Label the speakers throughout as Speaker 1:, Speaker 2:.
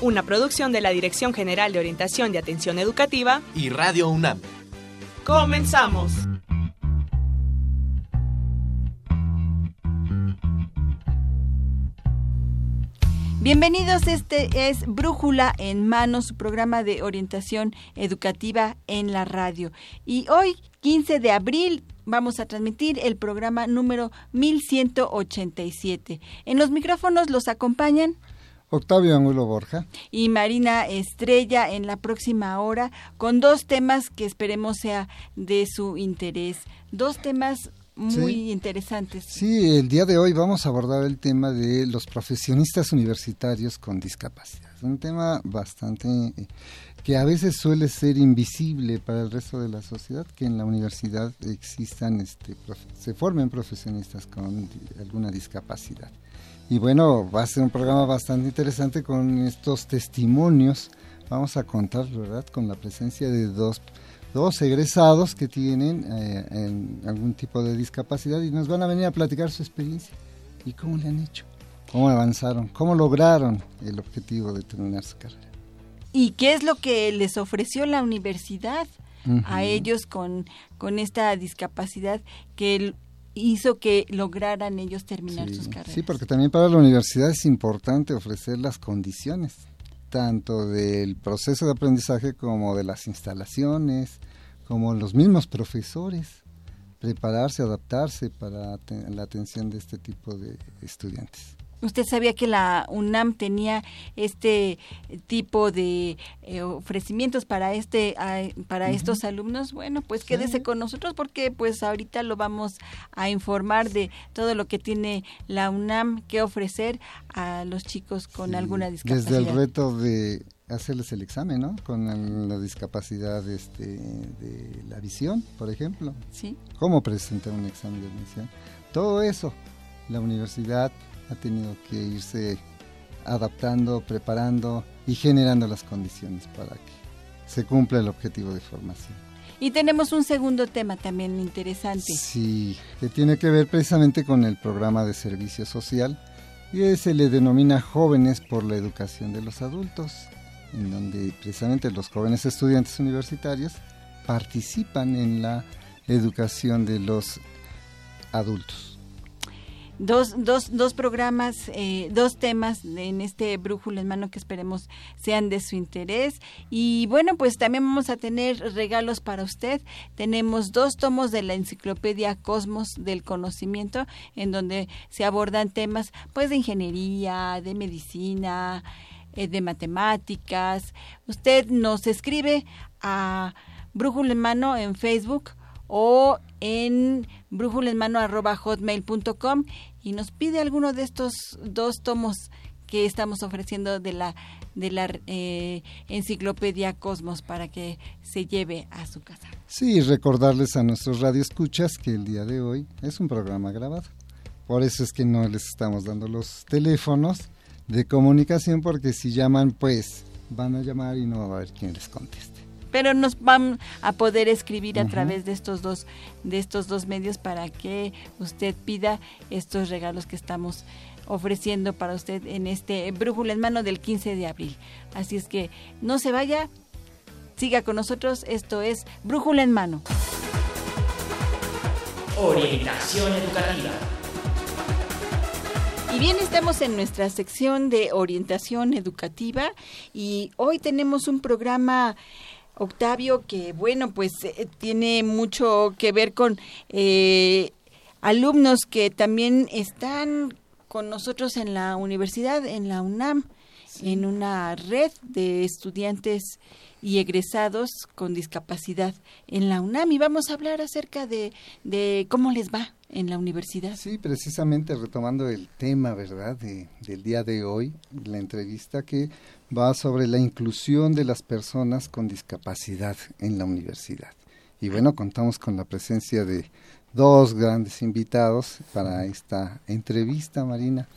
Speaker 1: una producción de la Dirección General de Orientación y Atención Educativa
Speaker 2: y Radio UNAM.
Speaker 1: Comenzamos. Bienvenidos, este es Brújula en Manos, su programa de orientación educativa en la radio. Y hoy, 15 de abril, vamos a transmitir el programa número 1187. En los micrófonos los acompañan
Speaker 3: Octavio Angulo Borja.
Speaker 1: Y Marina Estrella en la próxima hora con dos temas que esperemos sea de su interés. Dos temas muy interesantes.
Speaker 3: Sí, el día de hoy vamos a abordar el tema de los profesionistas universitarios con discapacidad. Un tema bastante eh, que a veces suele ser invisible para el resto de la sociedad, que en la universidad existan, este, se formen profesionistas con alguna discapacidad. Y bueno, va a ser un programa bastante interesante con estos testimonios. Vamos a contar, ¿verdad?, con la presencia de dos, dos egresados que tienen eh, algún tipo de discapacidad y nos van a venir a platicar su experiencia y cómo le han hecho, cómo avanzaron, cómo lograron el objetivo de terminar su carrera.
Speaker 1: ¿Y qué es lo que les ofreció la universidad? a ellos con, con esta discapacidad que hizo que lograran ellos terminar sus carreras.
Speaker 3: Sí, porque también para la universidad es importante ofrecer las condiciones, tanto del proceso de aprendizaje como de las instalaciones, como los mismos profesores, prepararse, adaptarse para la atención de este tipo de estudiantes.
Speaker 1: ¿Usted sabía que la UNAM tenía este tipo de eh, ofrecimientos para este para estos alumnos? Bueno, pues quédese con nosotros porque pues ahorita lo vamos a informar de todo lo que tiene la UNAM que ofrecer a los chicos con alguna discapacidad.
Speaker 3: Desde el reto de hacerles el examen, ¿no? Con la discapacidad este, de la visión, por ejemplo.
Speaker 1: Sí.
Speaker 3: ¿Cómo presentar un examen de visión? Todo eso, la universidad ha tenido que irse adaptando, preparando y generando las condiciones para que se cumpla el objetivo de formación.
Speaker 1: Y tenemos un segundo tema también interesante.
Speaker 3: Sí, que tiene que ver precisamente con el programa de servicio social y se le denomina Jóvenes por la Educación de los Adultos, en donde precisamente los jóvenes estudiantes universitarios participan en la educación de los adultos
Speaker 1: dos, dos, dos programas, eh, dos temas en este brújulo en mano que esperemos sean de su interés. Y bueno, pues también vamos a tener regalos para usted. Tenemos dos tomos de la enciclopedia Cosmos del Conocimiento, en donde se abordan temas pues de ingeniería, de medicina, eh, de matemáticas. Usted nos escribe a Brújula en Mano en Facebook o en brújulenmano.hotmail.com y nos pide alguno de estos dos tomos que estamos ofreciendo de la de la eh, enciclopedia Cosmos para que se lleve a su casa.
Speaker 3: Sí, recordarles a nuestros radioescuchas que el día de hoy es un programa grabado. Por eso es que no les estamos dando los teléfonos de comunicación porque si llaman pues van a llamar y no va a haber quien les conteste
Speaker 1: pero nos van a poder escribir a través de estos dos de estos dos medios para que usted pida estos regalos que estamos ofreciendo para usted en este brújula en mano del 15 de abril. Así es que no se vaya, siga con nosotros, esto es Brújula en mano.
Speaker 4: Orientación educativa.
Speaker 1: Y bien, estamos en nuestra sección de orientación educativa y hoy tenemos un programa Octavio, que bueno, pues eh, tiene mucho que ver con eh, alumnos que también están con nosotros en la universidad, en la UNAM, en una red de estudiantes y egresados con discapacidad en la UNAM y vamos a hablar acerca de, de cómo les va en la universidad.
Speaker 3: Sí, precisamente retomando el tema, ¿verdad?, de, del día de hoy, la entrevista que va sobre la inclusión de las personas con discapacidad en la universidad. Y bueno, contamos con la presencia de dos grandes invitados para esta entrevista, Marina.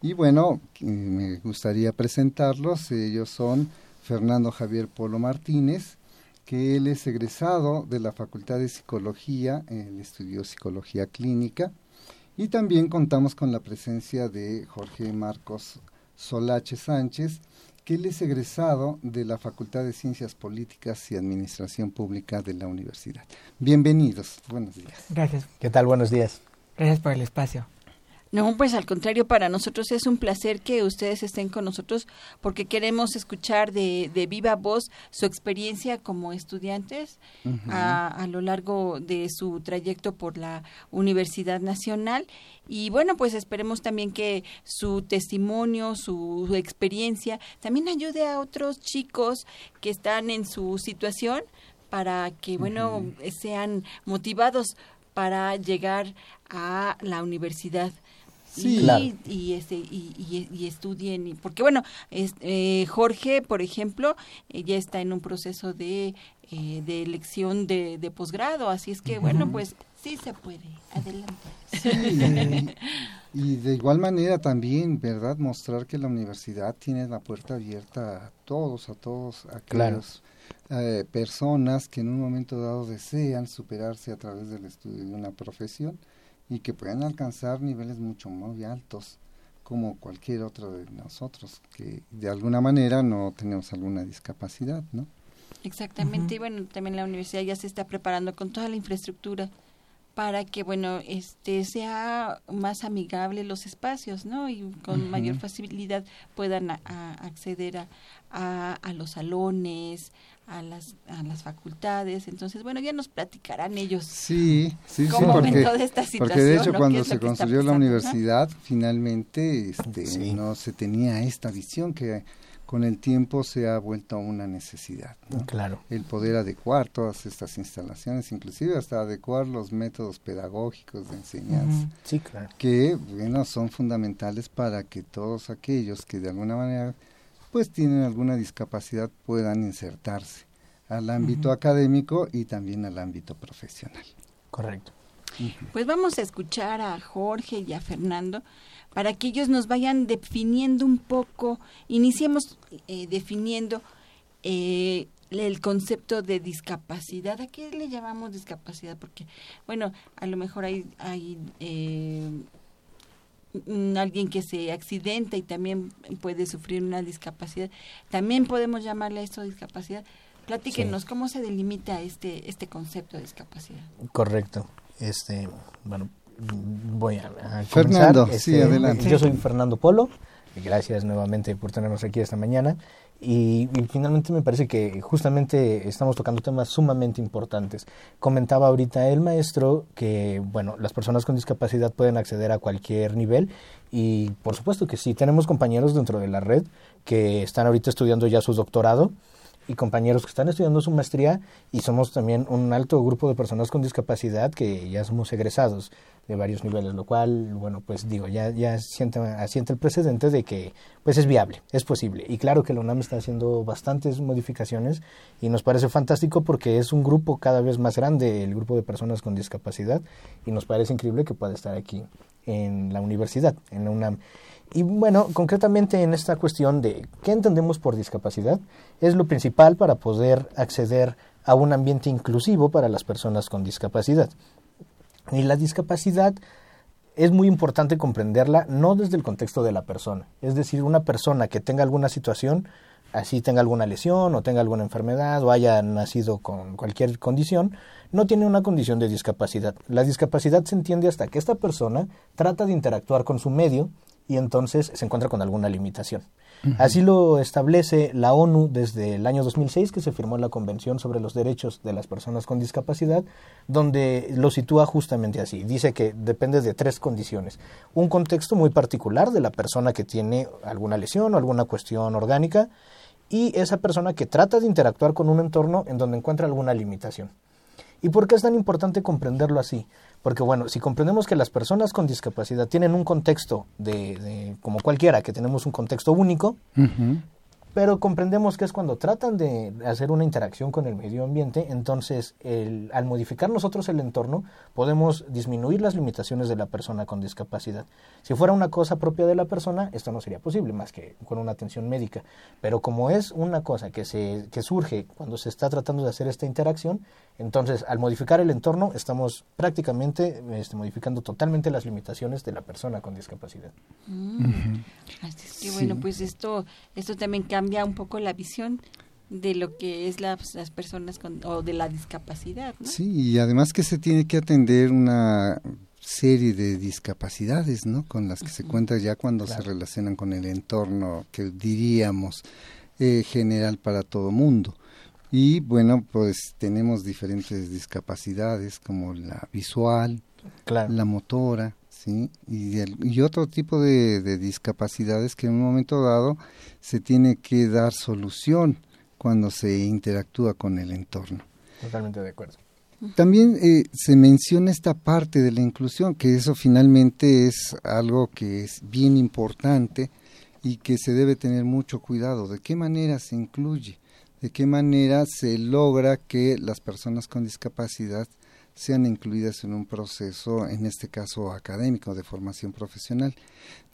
Speaker 3: Y bueno, me gustaría presentarlos. Ellos son Fernando Javier Polo Martínez, que él es egresado de la Facultad de Psicología, él estudió Psicología Clínica. Y también contamos con la presencia de Jorge Marcos Solache Sánchez, que él es egresado de la Facultad de Ciencias Políticas y Administración Pública de la Universidad. Bienvenidos, buenos días.
Speaker 5: Gracias.
Speaker 6: ¿Qué tal? Buenos días.
Speaker 5: Gracias por el espacio.
Speaker 1: No, pues al contrario, para nosotros es un placer que ustedes estén con nosotros porque queremos escuchar de, de viva voz su experiencia como estudiantes a, a, lo largo de su trayecto por la Universidad Nacional. Y bueno, pues esperemos también que su testimonio, su, su experiencia, también ayude a otros chicos que están en su situación para que, bueno, uh -huh. sean motivados para llegar a la universidad.
Speaker 3: Sí,
Speaker 1: y,
Speaker 3: claro.
Speaker 1: y, este, y, y, y, estudien, y, porque bueno, es, eh, Jorge, por ejemplo, eh, ya está en un proceso de, eh, de elección de, de posgrado, así es que uh -huh. bueno, pues sí se puede, adelante.
Speaker 3: Sí, y, de igual manera también, ¿verdad? Mostrar que la universidad tiene la puerta abierta a todos, a todos aquellos claro. personas que en un momento dado desean superarse a través del estudio de una profesión y que puedan alcanzar niveles mucho muy altos como cualquier otro de nosotros que de alguna manera no tenemos alguna discapacidad, ¿no?
Speaker 1: Exactamente, uh -huh. y bueno, también la universidad ya se está preparando con toda la infraestructura para que bueno este sea más amigable los espacios no y con uh -huh. mayor facilidad puedan a, a acceder a, a, a, los salones a las a las facultades entonces bueno ya nos platicarán ellos
Speaker 3: sí sí
Speaker 1: cómo
Speaker 3: sí porque,
Speaker 1: ven toda esta situación,
Speaker 3: porque de hecho
Speaker 1: ¿no?
Speaker 3: cuando se construyó la universidad ¿no? finalmente este sí. no se tenía esta visión que con el tiempo se ha vuelto una necesidad. ¿no?
Speaker 6: Claro.
Speaker 3: El poder adecuar todas estas instalaciones, inclusive hasta adecuar los métodos pedagógicos de enseñanza.
Speaker 6: Uh -huh. Sí, claro.
Speaker 3: Que, bueno, son fundamentales para que todos aquellos que de alguna manera pues tienen alguna discapacidad puedan insertarse al ámbito uh -huh. académico y también al ámbito profesional.
Speaker 6: Correcto.
Speaker 1: Uh -huh. Pues vamos a escuchar a Jorge y a Fernando para que ellos nos vayan definiendo un poco, iniciemos eh, definiendo eh, el concepto de discapacidad. ¿A qué le llamamos discapacidad? Porque, bueno, a lo mejor hay, hay eh, alguien que se accidenta y también puede sufrir una discapacidad. También podemos llamarle a esto discapacidad. Platíquenos, sí. ¿cómo se delimita este, este concepto de discapacidad?
Speaker 6: Correcto. Este, bueno, voy a, a
Speaker 3: Fernando,
Speaker 6: este,
Speaker 3: sí, adelante.
Speaker 6: Yo soy Fernando Polo, gracias nuevamente por tenernos aquí esta mañana. Y, y, finalmente me parece que justamente estamos tocando temas sumamente importantes. Comentaba ahorita el maestro que, bueno, las personas con discapacidad pueden acceder a cualquier nivel y por supuesto que sí, tenemos compañeros dentro de la red que están ahorita estudiando ya su doctorado y compañeros que están estudiando su maestría y somos también un alto grupo de personas con discapacidad que ya somos egresados de varios niveles, lo cual, bueno, pues digo, ya, ya siente, asiente el precedente de que pues es viable, es posible. Y claro que la UNAM está haciendo bastantes modificaciones y nos parece fantástico porque es un grupo cada vez más grande, el grupo de personas con discapacidad, y nos parece increíble que pueda estar aquí en la universidad, en la UNAM. Y bueno, concretamente en esta cuestión de qué entendemos por discapacidad, es lo principal para poder acceder a un ambiente inclusivo para las personas con discapacidad. Y la discapacidad es muy importante comprenderla no desde el contexto de la persona, es decir, una persona que tenga alguna situación, así tenga alguna lesión o tenga alguna enfermedad o haya nacido con cualquier condición, no tiene una condición de discapacidad. La discapacidad se entiende hasta que esta persona trata de interactuar con su medio y entonces se encuentra con alguna limitación. Uh -huh. Así lo establece la ONU desde el año 2006, que se firmó la Convención sobre los Derechos de las Personas con Discapacidad, donde lo sitúa justamente así. Dice que depende de tres condiciones. Un contexto muy particular de la persona que tiene alguna lesión o alguna cuestión orgánica y esa persona que trata de interactuar con un entorno en donde encuentra alguna limitación. ¿Y por qué es tan importante comprenderlo así? Porque bueno, si comprendemos que las personas con discapacidad tienen un contexto de, de como cualquiera, que tenemos un contexto único, uh -huh. pero comprendemos que es cuando tratan de hacer una interacción con el medio ambiente, entonces el, al modificar nosotros el entorno podemos disminuir las limitaciones de la persona con discapacidad. Si fuera una cosa propia de la persona, esto no sería posible más que con una atención médica, pero como es una cosa que, se, que surge cuando se está tratando de hacer esta interacción, entonces al modificar el entorno estamos prácticamente este, modificando totalmente las limitaciones de la persona con discapacidad.
Speaker 1: Mm. Así es que bueno, pues esto, esto también cambia un poco la visión de lo que es las, las personas con, o de la discapacidad. ¿no?
Speaker 3: Sí, y además que se tiene que atender una serie de discapacidades, ¿no? Con las que se cuenta ya cuando se relacionan con el entorno que diríamos eh, general para todo mundo. Y bueno, pues tenemos diferentes discapacidades como la visual, la motora, ¿sí? Y, y otro tipo de, de, discapacidades que en un momento dado se tiene que dar solución cuando se interactúa con el entorno.
Speaker 6: Totalmente de acuerdo.
Speaker 3: También eh, se menciona esta parte de la inclusión, que eso finalmente es algo que es bien importante y que se debe tener mucho cuidado. ¿De qué manera se incluye? ¿De qué manera se logra que las personas con discapacidad sean incluidas en un proceso, en este caso académico, de formación profesional?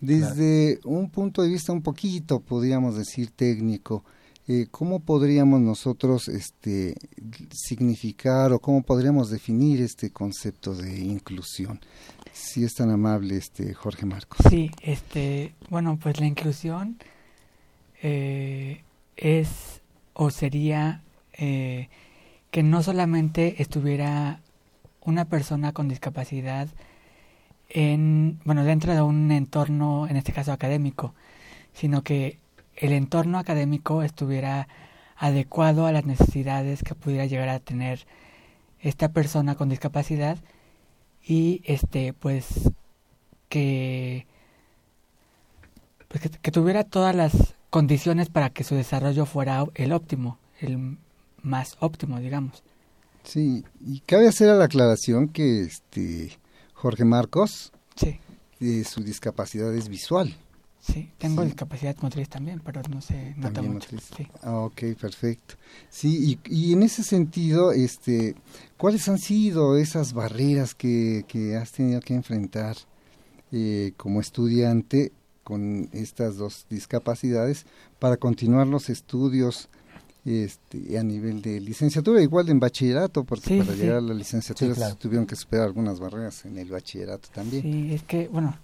Speaker 3: Desde claro. un punto de vista un poquito, podríamos decir, técnico, eh, ¿cómo podríamos nosotros este, significar o cómo podríamos definir este concepto de inclusión? Si es tan amable, este Jorge Marcos.
Speaker 5: Sí, este, bueno, pues la inclusión eh, es o sería eh, que no solamente estuviera una persona con discapacidad en, bueno, dentro de un entorno, en este caso académico, sino que el entorno académico estuviera adecuado a las necesidades que pudiera llegar a tener esta persona con discapacidad y este pues que pues que, que, tuviera todas las condiciones para que su desarrollo fuera el óptimo, el más óptimo, digamos.
Speaker 3: Sí, y cabe hacer la aclaración que este Jorge Marcos,
Speaker 5: sí.
Speaker 3: Eh, su discapacidad es visual.
Speaker 5: Sí, tengo sí. discapacidad motriz también, pero no se nota mucho. Sí.
Speaker 3: Ah, ok, perfecto. Sí, y, y, en ese sentido, este, ¿cuáles han sido esas barreras que, que has tenido que enfrentar eh, como estudiante con estas dos discapacidades para continuar los estudios este, a nivel de licenciatura, igual en bachillerato, porque
Speaker 5: sí,
Speaker 3: para
Speaker 5: sí.
Speaker 3: llegar a la licenciatura
Speaker 6: claro.
Speaker 3: tuvieron que superar algunas barreras en el bachillerato también.
Speaker 5: Sí, es que, bueno,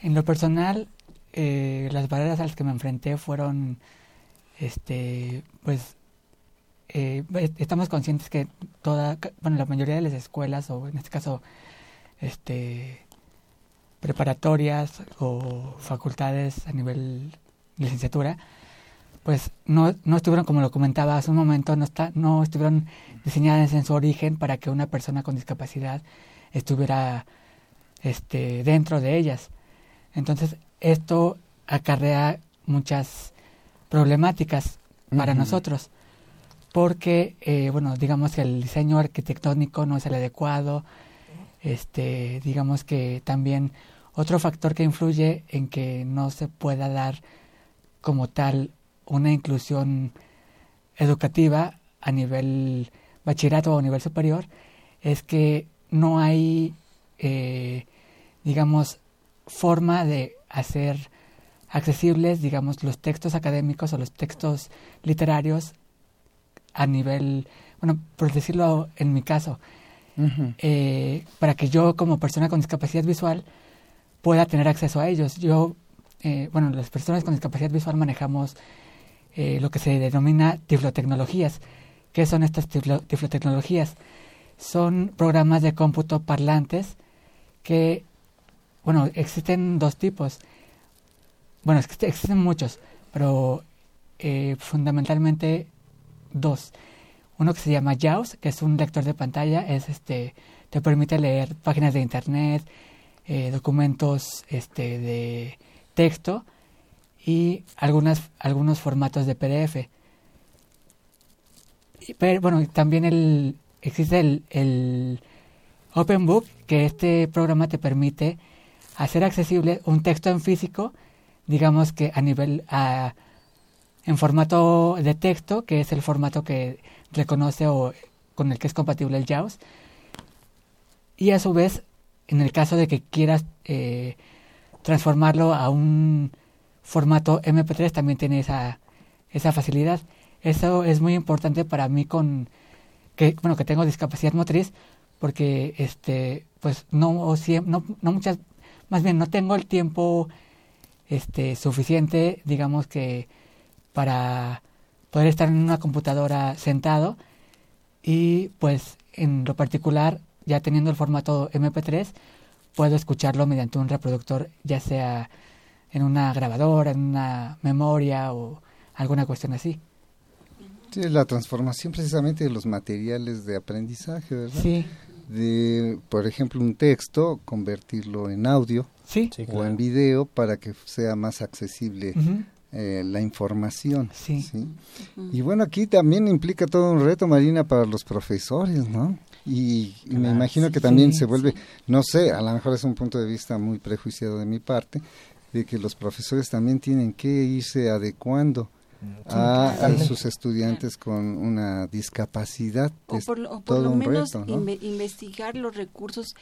Speaker 5: en lo personal, eh, las barreras a las que me enfrenté fueron, este, pues, eh, estamos conscientes que toda, bueno, la mayoría de las escuelas, o en este caso, este, preparatorias o facultades a nivel licenciatura, pues no, no estuvieron, como lo comentaba hace un momento, no, está, no estuvieron diseñadas en su origen para que una persona con discapacidad estuviera este, dentro de ellas. Entonces, esto acarrea muchas problemáticas para uh -huh. nosotros, porque, eh, bueno, digamos que el diseño arquitectónico no es el adecuado, este, digamos que también otro factor que influye en que no se pueda dar como tal una inclusión educativa a nivel bachillerato o a nivel superior es que no hay, eh, digamos, forma de hacer accesibles, digamos, los textos académicos o los textos literarios a nivel, bueno, por decirlo en mi caso, uh -huh. eh, para que yo como persona con discapacidad visual pueda tener acceso a ellos. Yo, eh, bueno, las personas con discapacidad visual manejamos eh, lo que se denomina tiflotecnologías. ¿Qué son estas tiflo tiflotecnologías? Son programas de cómputo parlantes que, bueno, existen dos tipos. Bueno, existen muchos, pero eh, fundamentalmente dos. Uno que se llama JAWS, que es un lector de pantalla, es este, te permite leer páginas de internet, eh, documentos este, de texto y algunas, algunos formatos de PDF. Pero bueno, también el, existe el, el Open Book, que este programa te permite hacer accesible un texto en físico, digamos que a nivel, a, en formato de texto, que es el formato que reconoce o con el que es compatible el JAWS. Y a su vez, en el caso de que quieras eh, transformarlo a un formato MP3, también tiene esa, esa facilidad. Eso es muy importante para mí con que bueno que tengo discapacidad motriz porque este pues no no, no muchas más bien no tengo el tiempo este suficiente digamos que para poder estar en una computadora sentado y pues en lo particular ya teniendo el formato MP3 puedo escucharlo mediante un reproductor ya sea en una grabadora, en una memoria o alguna cuestión así.
Speaker 3: Sí, la transformación precisamente de los materiales de aprendizaje, ¿verdad?
Speaker 5: Sí.
Speaker 3: De, por ejemplo, un texto, convertirlo en audio
Speaker 5: sí.
Speaker 3: o en video para que sea más accesible eh, la información.
Speaker 5: Sí.
Speaker 3: Y bueno, aquí también implica todo un reto, Marina, para los profesores, ¿no? Y, me imagino que también se vuelve, no sé, a lo mejor es un punto de vista muy prejuiciado de mi parte, de que los profesores también tienen que irse adecuando a, sus estudiantes con una discapacidad.
Speaker 1: O por, lo menos investigar los recursos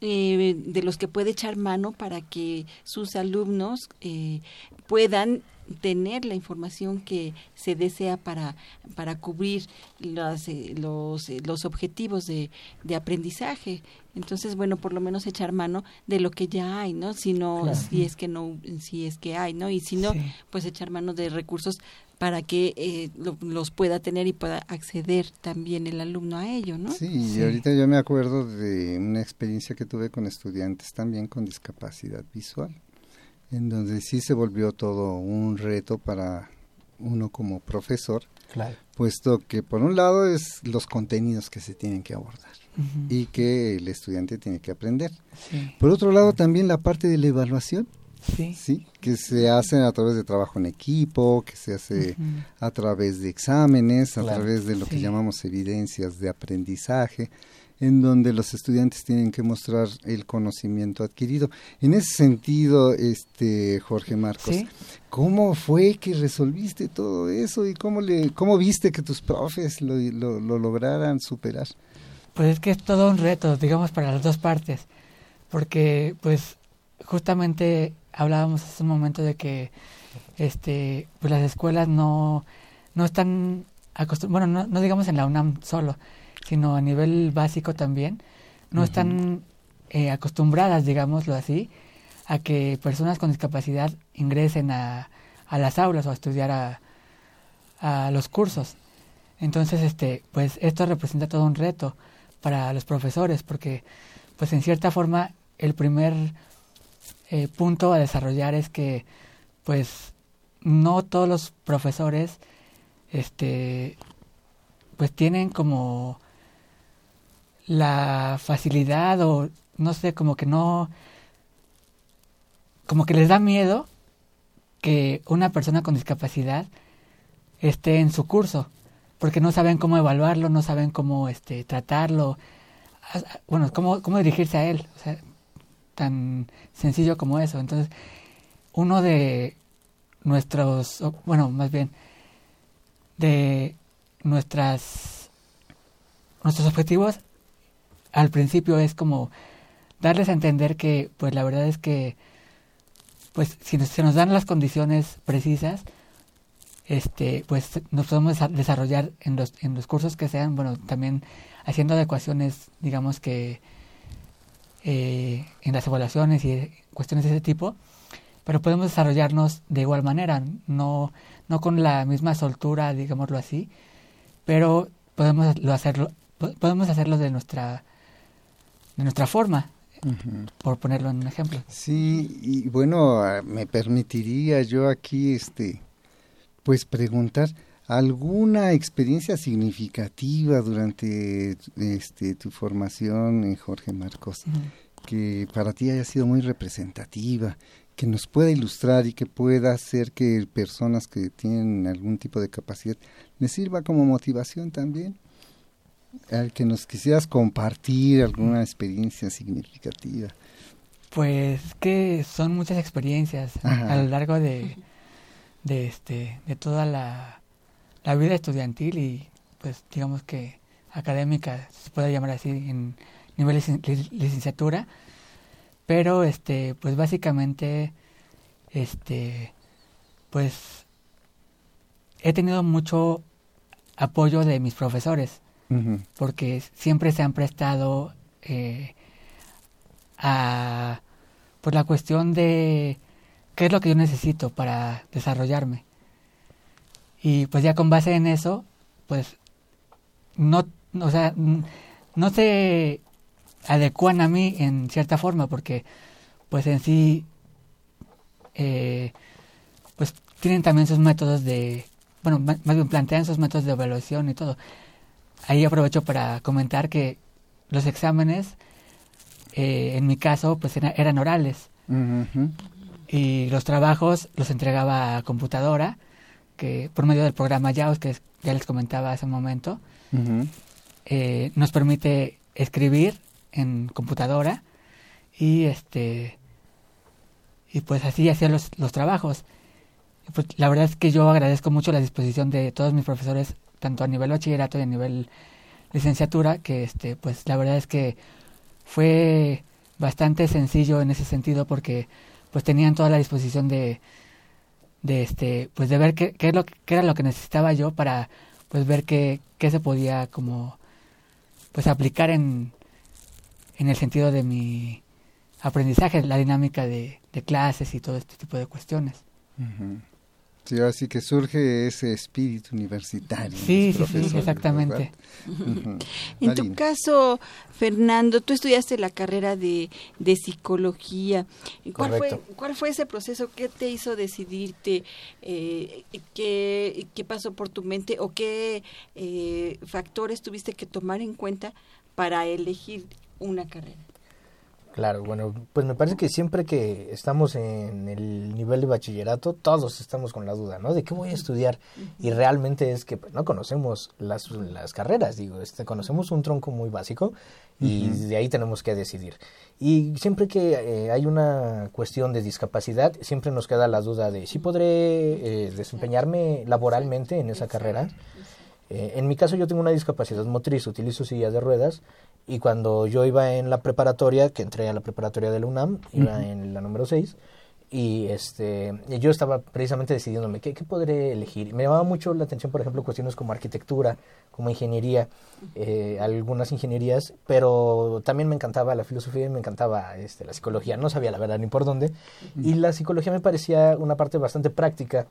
Speaker 1: eh, de los que puede echar mano para que sus alumnos eh, puedan tener la información que se desea para, para cubrir las, eh, los, eh, los objetivos de, de, aprendizaje. Entonces, bueno, por lo menos echar mano de lo que ya hay, ¿no? Si no, si es que no, si es que hay, ¿no? Y si no, pues echar mano de recursos para que eh, los pueda tener y pueda acceder también el alumno a ello, ¿no?
Speaker 3: Sí, y ahorita yo me acuerdo de una experiencia que tuve con estudiantes también con discapacidad visual en donde sí se volvió todo un reto para uno como profesor, puesto que por un lado es los contenidos que se tienen que abordar y que el estudiante tiene que aprender. Por otro lado también la parte de la evaluación, sí. que se hace a través de trabajo en equipo, que se hace a través de exámenes, a través de lo que llamamos evidencias de aprendizaje en donde los estudiantes tienen que mostrar el conocimiento adquirido. En ese sentido, este Jorge Marcos, ¿cómo fue que resolviste todo eso y cómo le cómo viste que tus profes lo, lo, lograran superar?
Speaker 5: Pues es que es todo un reto, digamos, para las dos partes, porque pues justamente hablábamos hace un momento de que este pues las escuelas no no están acostumbradas, bueno, no, no digamos en la UNAM solo, sino a nivel básico también, no están eh, acostumbradas, digámoslo así, a que personas con discapacidad ingresen a, a las aulas o a estudiar a, a, los cursos. Entonces, este, pues esto representa todo un reto para los profesores, porque, pues en cierta forma, el primer eh, punto a desarrollar es que, pues, no todos los profesores, este, pues tienen como la facilidad o no sé, como que no, como que les da miedo que una persona con discapacidad esté en su curso, porque no saben cómo evaluarlo, no saben cómo este tratarlo, bueno, cómo, cómo dirigirse a él, o sea, tan sencillo como eso. Entonces, uno de nuestros, bueno, más bien, de nuestras, nuestros objetivos al principio es como darles a entender que, pues la verdad es que, pues si se nos dan las condiciones precisas, este, pues nos podemos desarrollar en los, en los cursos que sean, bueno, también haciendo adecuaciones, digamos que eh, en las evaluaciones y cuestiones de ese tipo, pero podemos desarrollarnos de igual manera, no, no con la misma soltura, digámoslo así, pero podemos hacerlo, podemos hacerlo de nuestra de nuestra forma, por ponerlo en un ejemplo.
Speaker 3: Sí, y bueno, ah, me permitiría yo aquí, este, pues preguntar alguna experiencia significativa durante este tu formación, en Jorge Marcos, que para ti haya sido muy representativa, que nos pueda ilustrar y que pueda hacer que personas que tienen algún tipo de capacidad les sirva como motivación también al que nos quisieras compartir alguna experiencia significativa.
Speaker 5: Pues que son muchas experiencias a lo largo de, de este de toda la, la vida estudiantil y pues digamos que académica se puede llamar así en nivel de licenciatura. Pero este pues básicamente este pues he tenido mucho apoyo de mis profesores porque siempre se han prestado eh, a pues la cuestión de qué es lo que yo necesito para desarrollarme. Y pues ya con base en eso pues no o sea no se adecuan a mí en cierta forma porque pues en sí eh, pues tienen también sus métodos de bueno más bien plantean sus métodos de evaluación y todo ahí aprovecho para comentar que los exámenes, eh, en mi caso, pues eran orales. Y los trabajos los entregaba a computadora, que por medio del programa JAWS, que ya les comentaba hace un momento, eh, nos permite escribir en computadora y este y pues así hacía los, los trabajos. Pues la verdad es que yo agradezco mucho la disposición de todos mis profesores tanto a nivel bachillerato y a nivel licenciatura, que este, pues la verdad es que fue bastante sencillo en ese sentido porque pues tenían toda la disposición de, de este, pues de ver qué, qué, es lo, qué era lo que necesitaba yo para pues ver qué, qué se podía como pues aplicar en, en el sentido de mi aprendizaje, la dinámica de, de clases y todo este tipo de cuestiones.
Speaker 3: Sí, así que surge ese espíritu universitario.
Speaker 5: Sí, sí, exactamente.
Speaker 1: En tu caso, Fernando, tú estudiaste la carrera de, de psicología. ¿Cuál fue, ¿Cuál fue ese proceso? ¿Qué te hizo decidirte? Eh, ¿qué, ¿Qué pasó por tu mente? ¿O qué eh, factores tuviste que tomar en cuenta para elegir una carrera?
Speaker 6: Claro, bueno, pues me parece que siempre que estamos en el nivel de bachillerato, todos estamos con la duda, ¿no? De qué voy a estudiar. Y realmente es que pues, no conocemos las, las carreras, digo, este, conocemos un tronco muy básico y de ahí tenemos que decidir. Y siempre que eh, hay una cuestión de discapacidad, siempre nos queda la duda de si podré eh, desempeñarme laboralmente en esa carrera. Eh, en mi caso yo tengo una discapacidad motriz, utilizo silla de ruedas y cuando yo iba en la preparatoria, que entré a la preparatoria de la UNAM, iba en la número 6, y este yo estaba precisamente decidiéndome qué, qué podré elegir. Me llamaba mucho la atención, por ejemplo, cuestiones como arquitectura, como ingeniería, eh, algunas ingenierías, pero también me encantaba la filosofía y me encantaba este, la psicología. No sabía la verdad ni por dónde. Y la psicología me parecía una parte bastante práctica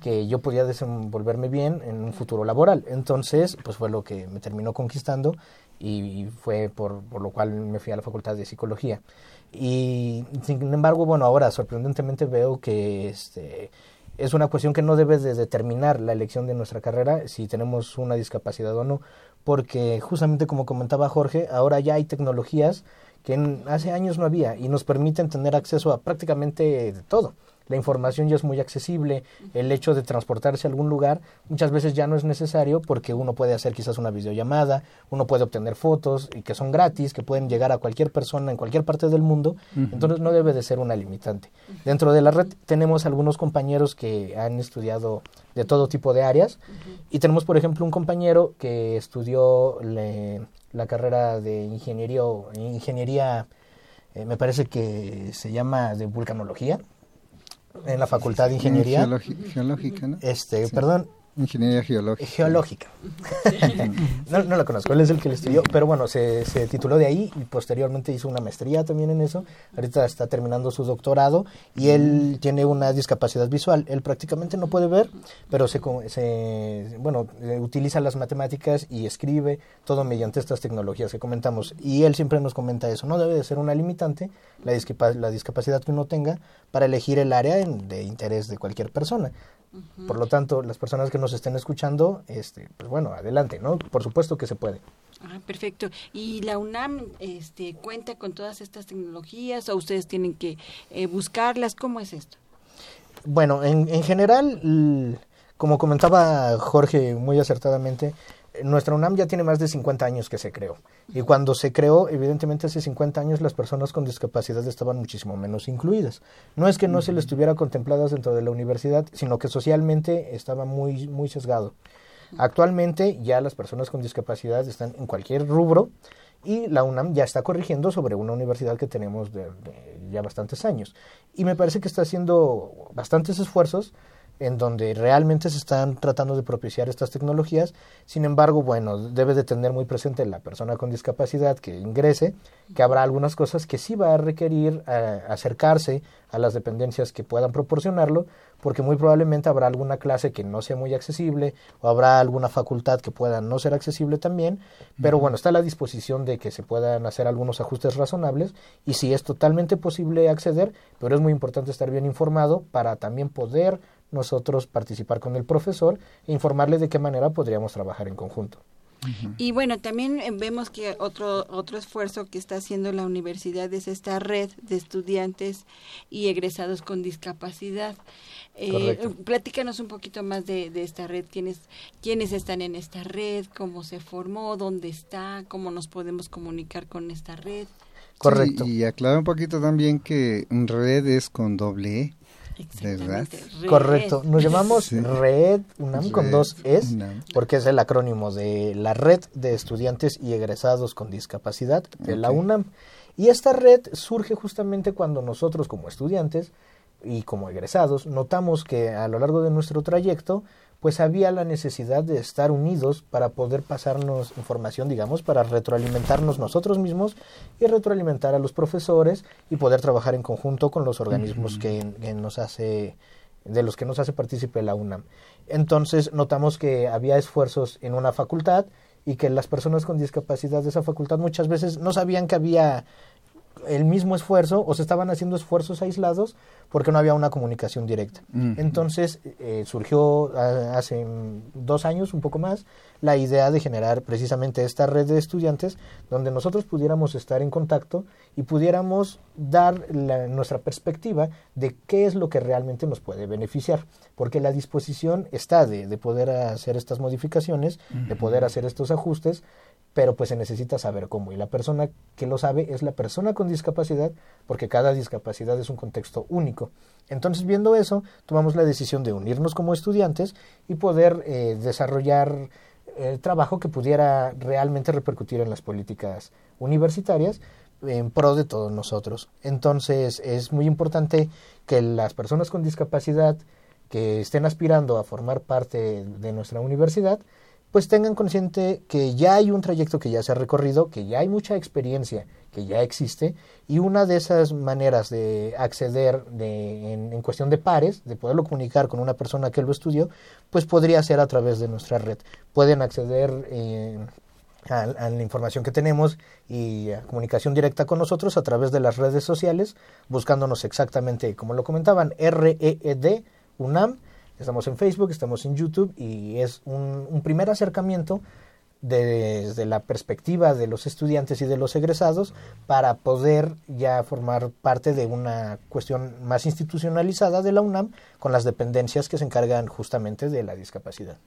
Speaker 6: que yo podía desenvolverme bien en un futuro laboral. Entonces, pues fue lo que me terminó conquistando y fue por, por, lo cual me fui a la Facultad de Psicología. Y sin embargo, bueno, ahora sorprendentemente veo que este, es una cuestión que no debe de determinar la elección de nuestra carrera, si tenemos una discapacidad o no, porque justamente como comentaba Jorge, ahora ya hay tecnologías que hace años no había y nos permiten tener acceso a prácticamente todo la información ya es muy accesible, el hecho de transportarse a algún lugar muchas veces ya no es necesario porque uno puede hacer quizás una videollamada, uno puede obtener fotos y que son gratis, que pueden llegar a cualquier persona en cualquier parte del mundo, entonces no debe de ser una limitante. Dentro de la red tenemos algunos compañeros que han estudiado de todo tipo de áreas y tenemos por ejemplo un compañero que estudió la carrera de ingeniería, ingeniería eh, me parece que se llama de vulcanología, en la Facultad de Ingeniería.
Speaker 3: geológica, ¿no?
Speaker 6: Este, perdón,
Speaker 3: Ingeniería geológica.
Speaker 6: Geológica. no, no la conozco, él es el que le estudió, pero bueno, se, se, tituló de ahí y posteriormente hizo una maestría también en eso. Ahorita está terminando su doctorado y él tiene una discapacidad visual. Él prácticamente no puede ver, pero se, se bueno, eh, utiliza las matemáticas y escribe todo mediante estas tecnologías que comentamos. Y él siempre nos comenta eso, no debe de ser una limitante la, la discapacidad que uno tenga para elegir el área de interés de cualquier persona. Por lo tanto, las personas que nos estén escuchando, este, pues bueno, adelante, ¿no? Por supuesto que se puede.
Speaker 1: Ah, perfecto. ¿Y la UNAM este, cuenta con todas estas tecnologías o ustedes tienen que eh, buscarlas? ¿Cómo es esto?
Speaker 6: Bueno, en, en general, como comentaba Jorge muy acertadamente, nuestra UNAM ya tiene más de 50 años que se creó. Y cuando se creó, evidentemente hace 50 años las personas con discapacidad estaban muchísimo menos incluidas. No es que no se les tuviera contempladas dentro de la universidad, sino que socialmente estaba muy, muy sesgado. Actualmente ya las personas con discapacidad están en cualquier rubro y la UNAM ya está corrigiendo sobre una universidad que tenemos de, ya bastantes años. Y me parece que está haciendo bastantes esfuerzos en donde realmente se están tratando de propiciar estas tecnologías. Sin embargo, bueno, debe de tener muy presente la persona con discapacidad que ingrese, que habrá algunas cosas que sí va a requerir eh, acercarse a las dependencias que puedan proporcionarlo, porque muy probablemente habrá alguna clase que no sea muy accesible o habrá alguna facultad que pueda no ser accesible también, pero bueno, está a la disposición de que se puedan hacer algunos ajustes razonables y si es totalmente posible acceder, pero es muy importante estar bien informado para también poder nosotros participar con el profesor e informarle de qué manera podríamos trabajar en conjunto.
Speaker 1: Y bueno, también eh, vemos que otro otro esfuerzo que está haciendo la universidad es esta red de estudiantes y egresados con discapacidad. Eh, platícanos un poquito más de, esta red, quiénes quiénes están en esta red, cómo se formó, dónde está, cómo nos podemos comunicar con esta red.
Speaker 3: Correcto. y aclara un poquito también que red es con doble E ¿verdad?
Speaker 6: Correcto. Nos llamamos Red UNAM con dos Es, porque es el acrónimo de la Red de Estudiantes y Egresados con Discapacidad de la UNAM. Y esta red surge justamente cuando nosotros como estudiantes y como egresados notamos que a lo largo de nuestro trayecto pues había la necesidad de estar unidos para poder pasarnos información, digamos, para retroalimentarnos nosotros mismos y retroalimentar a los profesores y poder trabajar en conjunto con los organismos que, nos hace de los que nos hace partícipe la UNAM. Entonces notamos que había esfuerzos en una facultad y que las personas con discapacidad de esa facultad muchas veces no sabían que había el mismo esfuerzo o se estaban haciendo esfuerzos aislados porque no había una comunicación directa. Entonces eh, surgió hace dos años, un poco más, la idea de generar precisamente esta red de estudiantes donde nosotros pudiéramos estar en contacto y pudiéramos dar nuestra perspectiva de qué es lo que realmente nos puede beneficiar, porque la disposición está de, de poder hacer estas modificaciones, de poder hacer estos ajustes, pero pues se necesita saber cómo. Y la persona que lo sabe es la persona con discapacidad, porque cada discapacidad es un contexto único. Entonces, viendo eso, tomamos la decisión de unirnos como estudiantes y poder eh, desarrollar el trabajo que pudiera realmente repercutir en las políticas universitarias en pro de todos nosotros. Entonces, es muy importante que las personas con discapacidad que estén aspirando a formar parte de nuestra universidad, pues tengan consciente que ya hay un trayecto que ya se ha recorrido, que ya hay mucha experiencia que ya existe y una de esas maneras de acceder de, en, cuestión de pares, de poderlo comunicar con una persona que lo estudió, pues podría ser a través de nuestra red. Pueden acceder eh, a, la información que tenemos y a comunicación directa con nosotros a través de las redes sociales, buscándonos exactamente, como lo comentaban, REED UNAM Estamos en Facebook, estamos en YouTube y es un, primer acercamiento desde la perspectiva de los estudiantes y de los egresados para poder ya formar parte de una cuestión más institucionalizada de la UNAM con las dependencias que se encargan justamente de la discapacidad.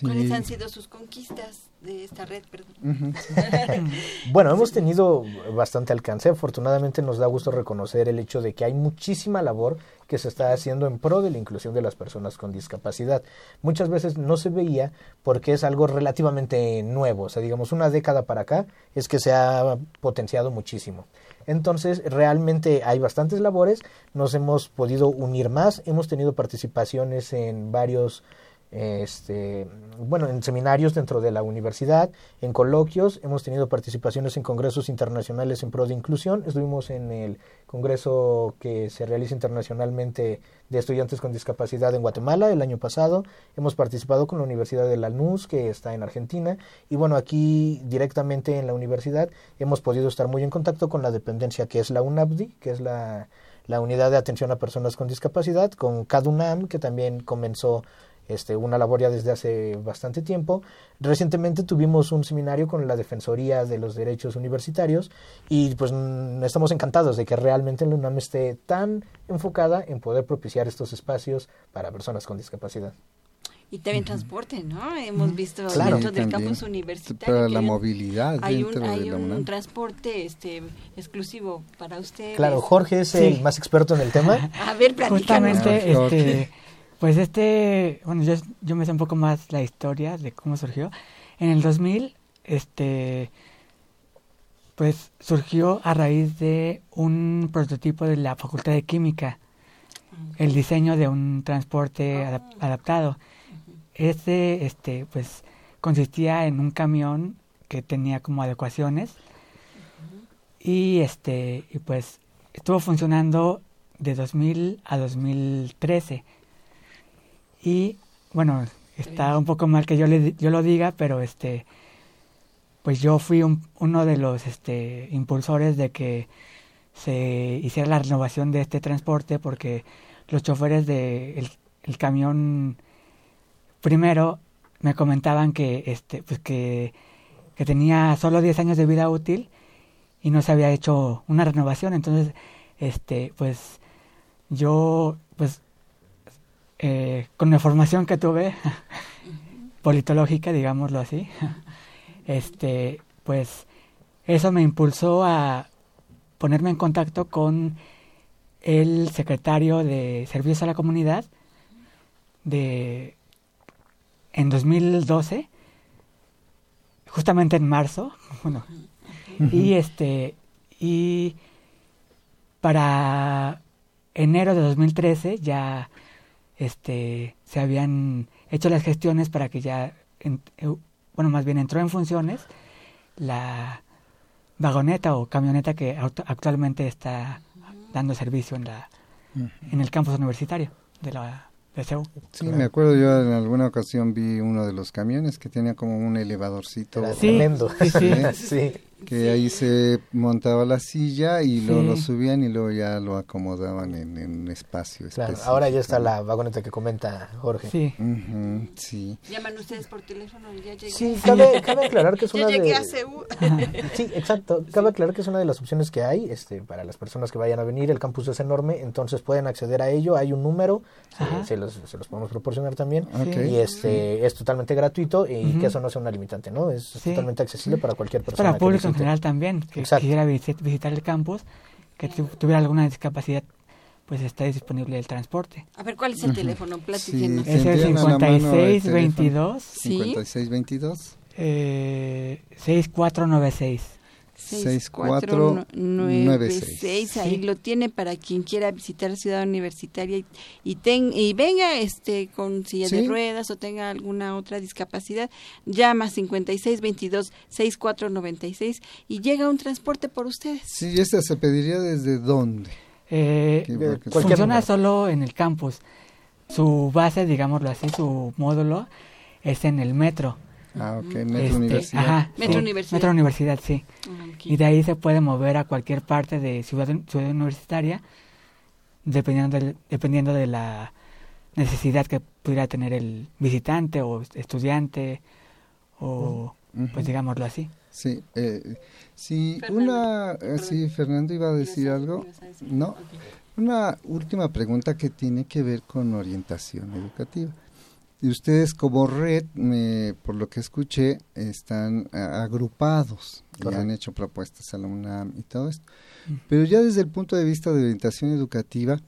Speaker 1: ¿Cuáles han sido sus conquistas de esta red? Perdón.
Speaker 6: bueno, hemos tenido bastante alcance. Afortunadamente nos da gusto reconocer el hecho de que hay muchísima labor que se está haciendo en pro de la inclusión de las personas con discapacidad. Muchas veces no se veía porque es algo relativamente nuevo, o sea, digamos una década para acá es que se ha potenciado muchísimo. Entonces, realmente hay bastantes labores, nos hemos podido unir más, hemos tenido participaciones en varios este, bueno, en seminarios dentro de la universidad, en coloquios, hemos tenido participaciones en congresos internacionales en pro de inclusión, estuvimos en el congreso que se realiza internacionalmente de estudiantes con discapacidad en Guatemala el año pasado, hemos participado con la Universidad de Lanús, que está en Argentina, y bueno, aquí directamente en la universidad hemos podido estar muy en contacto con la dependencia que es la UNAPDI, que es la, la Unidad de Atención a Personas con Discapacidad, con CADUNAM, que también comenzó este, una labor ya desde hace bastante tiempo. Recientemente tuvimos un seminario con la Defensoría de los Derechos Universitarios y pues estamos encantados de que realmente la UNAM esté tan enfocada en poder propiciar estos espacios para personas con discapacidad.
Speaker 1: Y también transporte, ¿no? Hemos visto
Speaker 6: Claro.
Speaker 1: dentro del
Speaker 3: También.
Speaker 1: campus universitario.
Speaker 3: Para
Speaker 1: que
Speaker 3: la
Speaker 1: hay un-
Speaker 3: movilidad
Speaker 1: Hay un, hay
Speaker 3: de la
Speaker 1: un transporte este exclusivo para usted.
Speaker 6: Claro, Jorge es el más experto en el tema.
Speaker 1: A ver, platícanos.
Speaker 5: Justamente,
Speaker 3: Ah,
Speaker 5: este, pues este, bueno, yo, yo me sé un poco más la historia de cómo surgió. En el 2000, este, pues surgió a raíz de un prototipo de la Facultad de Química, el diseño de un transporte adap- adaptado. Este, este, pues consistía en un camión que tenía como adecuaciones y este, y pues estuvo funcionando de 2000 a 2013. Y bueno, está un poco mal que yo le yo lo diga, pero este pues yo fui un- uno de los este impulsores de que se hiciera la renovación de este transporte porque los choferes de el, el camión primero me comentaban que este pues que, que tenía solo 10 años de vida útil y no se había hecho una renovación. Entonces este pues yo pues eh, con la formación que tuve politológica digámoslo así este pues eso me impulsó a ponerme en contacto con el secretario de servicios a la comunidad de en 2012 justamente en marzo bueno y este y para enero de 2013 ya este se habían hecho las gestiones para que ya en- eh, bueno más bien entró en funciones la vagoneta o camioneta que actualmente está dando servicio en la en el campus universitario de la de CEU.
Speaker 3: Sí, me acuerdo yo en alguna ocasión vi uno de los camiones que tenía como un elevadorcito
Speaker 5: Sí,
Speaker 6: tremendo.
Speaker 5: sí, sí.
Speaker 6: Sí.
Speaker 3: que ahí se montaba la silla y luego
Speaker 5: Sí.
Speaker 3: lo subían y luego ya lo acomodaban en, en un espacio
Speaker 6: Claro,
Speaker 3: específico.
Speaker 6: ahora ya está la vagoneta que comenta Jorge.
Speaker 5: Sí.
Speaker 1: Llaman ustedes por teléfono, ya llegué.
Speaker 6: Sí, cabe, cabe aclarar que es
Speaker 1: ya
Speaker 6: una
Speaker 1: llegué
Speaker 6: de...
Speaker 1: a CEU.
Speaker 6: Sí, exacto. Cabe aclarar que es una de las opciones que hay este, para las personas que vayan a venir. El campus es enorme, entonces pueden acceder a ello. Hay un número, se, los, se los podemos proporcionar también. Y este es totalmente gratuito y
Speaker 5: Ujú.
Speaker 6: que eso no sea una limitante, ¿no? Es
Speaker 5: Sí.
Speaker 6: totalmente accesible para cualquier persona.
Speaker 5: para
Speaker 6: que
Speaker 5: público en general también, que
Speaker 6: Exacto.
Speaker 5: quisiera visit- visitar el campus, que tu- tuviera alguna discapacidad, pues está disponible el transporte.
Speaker 1: A ver, ¿cuál es el teléfono? Platíquenos.
Speaker 3: Sí.
Speaker 5: Es el
Speaker 3: ¿Tendrían a la mano el
Speaker 5: 56
Speaker 3: teléfono?
Speaker 5: 22
Speaker 1: Sí.
Speaker 3: 5622
Speaker 5: eh, 6496.
Speaker 1: 6496 ahí
Speaker 5: Sí.
Speaker 1: lo tiene para quien quiera visitar Ciudad Universitaria y, y, ten- y venga este con silla de
Speaker 3: Sí.
Speaker 1: ruedas o tenga alguna otra discapacidad, llama 5622 6496 y llega un transporte por ustedes.
Speaker 3: Sí, ¿y esta se pediría desde dónde?
Speaker 5: Eh,
Speaker 6: de
Speaker 5: funciona
Speaker 6: número.
Speaker 5: solo en el campus. Su base, digámoslo así, su módulo es en el metro.
Speaker 3: Ah, ok, Metro
Speaker 5: Este,
Speaker 3: Universidad.
Speaker 5: Ajá,
Speaker 1: Metro
Speaker 5: sí,
Speaker 1: Universidad.
Speaker 5: Metro Universidad, sí. Y de ahí se puede mover a cualquier parte de Ciudad, ciudad Universitaria, dependiendo, del- dependiendo de la necesidad que pudiera tener el visitante o estudiante, o pues digámoslo así.
Speaker 3: Sí, eh, sí,
Speaker 1: Fernando,
Speaker 3: una, eh, sí, Fernando iba a decir algo. No, una última pregunta que tiene que ver con orientación educativa. Y ustedes como red, me- por lo que escuché, están ah, agrupados y
Speaker 6: Correcto.
Speaker 3: han hecho propuestas a la UNAM y todo esto. Pero ya desde el punto de vista de orientación educativa,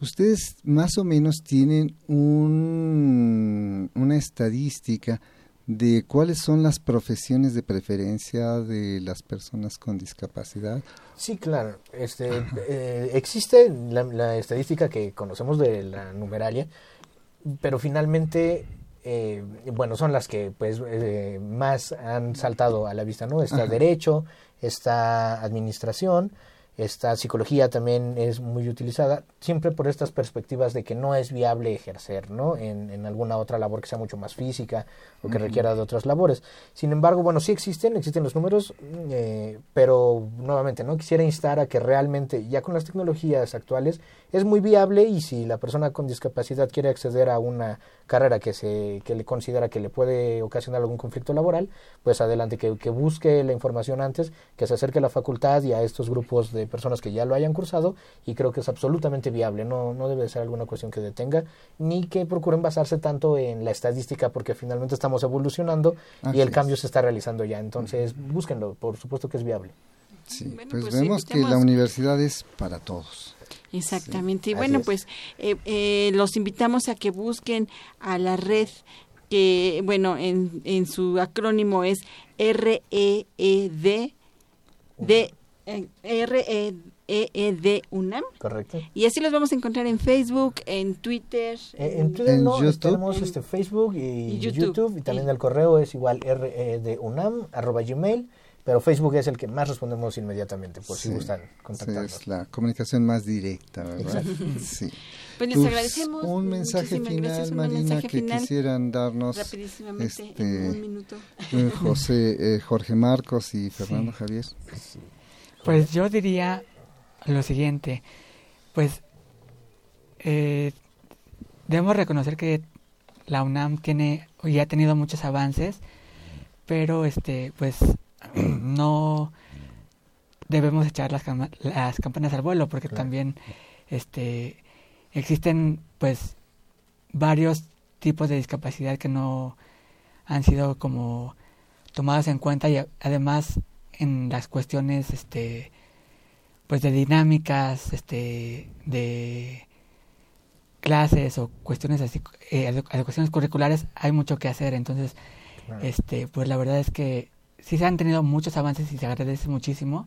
Speaker 3: ustedes más o menos tienen un, una estadística de cuáles son las profesiones de preferencia de las personas con discapacidad.
Speaker 6: Sí, claro. Este, eh, existe la, la estadística que conocemos de la numeralia, pero finalmente, eh, bueno, son las que pues eh, más han saltado a la vista, ¿no? Está
Speaker 3: Ajá.
Speaker 6: derecho, está administración, esta psicología también es muy utilizada, siempre por estas perspectivas de que no es viable ejercer, ¿no? En, en alguna otra labor que sea mucho más física o que requiera de otras labores. Sin embargo, bueno, sí existen, existen los números, eh, pero nuevamente, ¿no? Quisiera instar a que realmente, ya con las tecnologías actuales, es muy viable y si la persona con discapacidad quiere acceder a una carrera que se que le considera que le puede ocasionar algún conflicto laboral, pues adelante, que, que busque la información antes, que se acerque a la facultad y a estos grupos de de personas que ya lo hayan cursado y creo que es absolutamente viable, no, no debe ser alguna cuestión que detenga, ni que procuren basarse tanto en la estadística porque finalmente estamos evolucionando y el cambio se está realizando ya, entonces búsquenlo, por supuesto que es viable.
Speaker 3: Sí, pues, pues vemos que la universidad es para todos.
Speaker 1: Exactamente. y bueno, pues eh, eh, los invitamos a que busquen a la red que, bueno, en, en su acrónimo es R-E-E-D, D, R-E-E-D UNAM.
Speaker 6: Correcto.
Speaker 1: Y así los vamos a encontrar en Facebook, en Twitter.
Speaker 6: Eh, en, Twitter no, YouTube. tenemos este Facebook y, YouTube. y también el correo es igual R-E-D UNAM, arroba gmail pero Facebook es el que más respondemos inmediatamente, por si gustan contactarnos.
Speaker 3: es la comunicación más directa, ¿verdad? sí.
Speaker 1: Pues les agradecemos.
Speaker 3: Un mensaje final, Marina, que quisieran darnos.
Speaker 1: Rapidísimamente, en un
Speaker 3: este,
Speaker 1: minuto.
Speaker 3: Eh, José, eh, Jorge Marcos y Fernando Javier.
Speaker 5: Pues yo diría lo siguiente, pues eh, debemos reconocer que la UNAM tiene y ha tenido muchos avances, pero este, pues no debemos echar las, las campanas al vuelo porque también este existen pues varios tipos de discapacidad que no han sido como tomadas en cuenta y además en las cuestiones este pues de dinámicas este de clases o cuestiones así eh, educaciones curriculares hay mucho que hacer. Entonces este pues la verdad es que sí se han tenido muchos avances y se agradece muchísimo,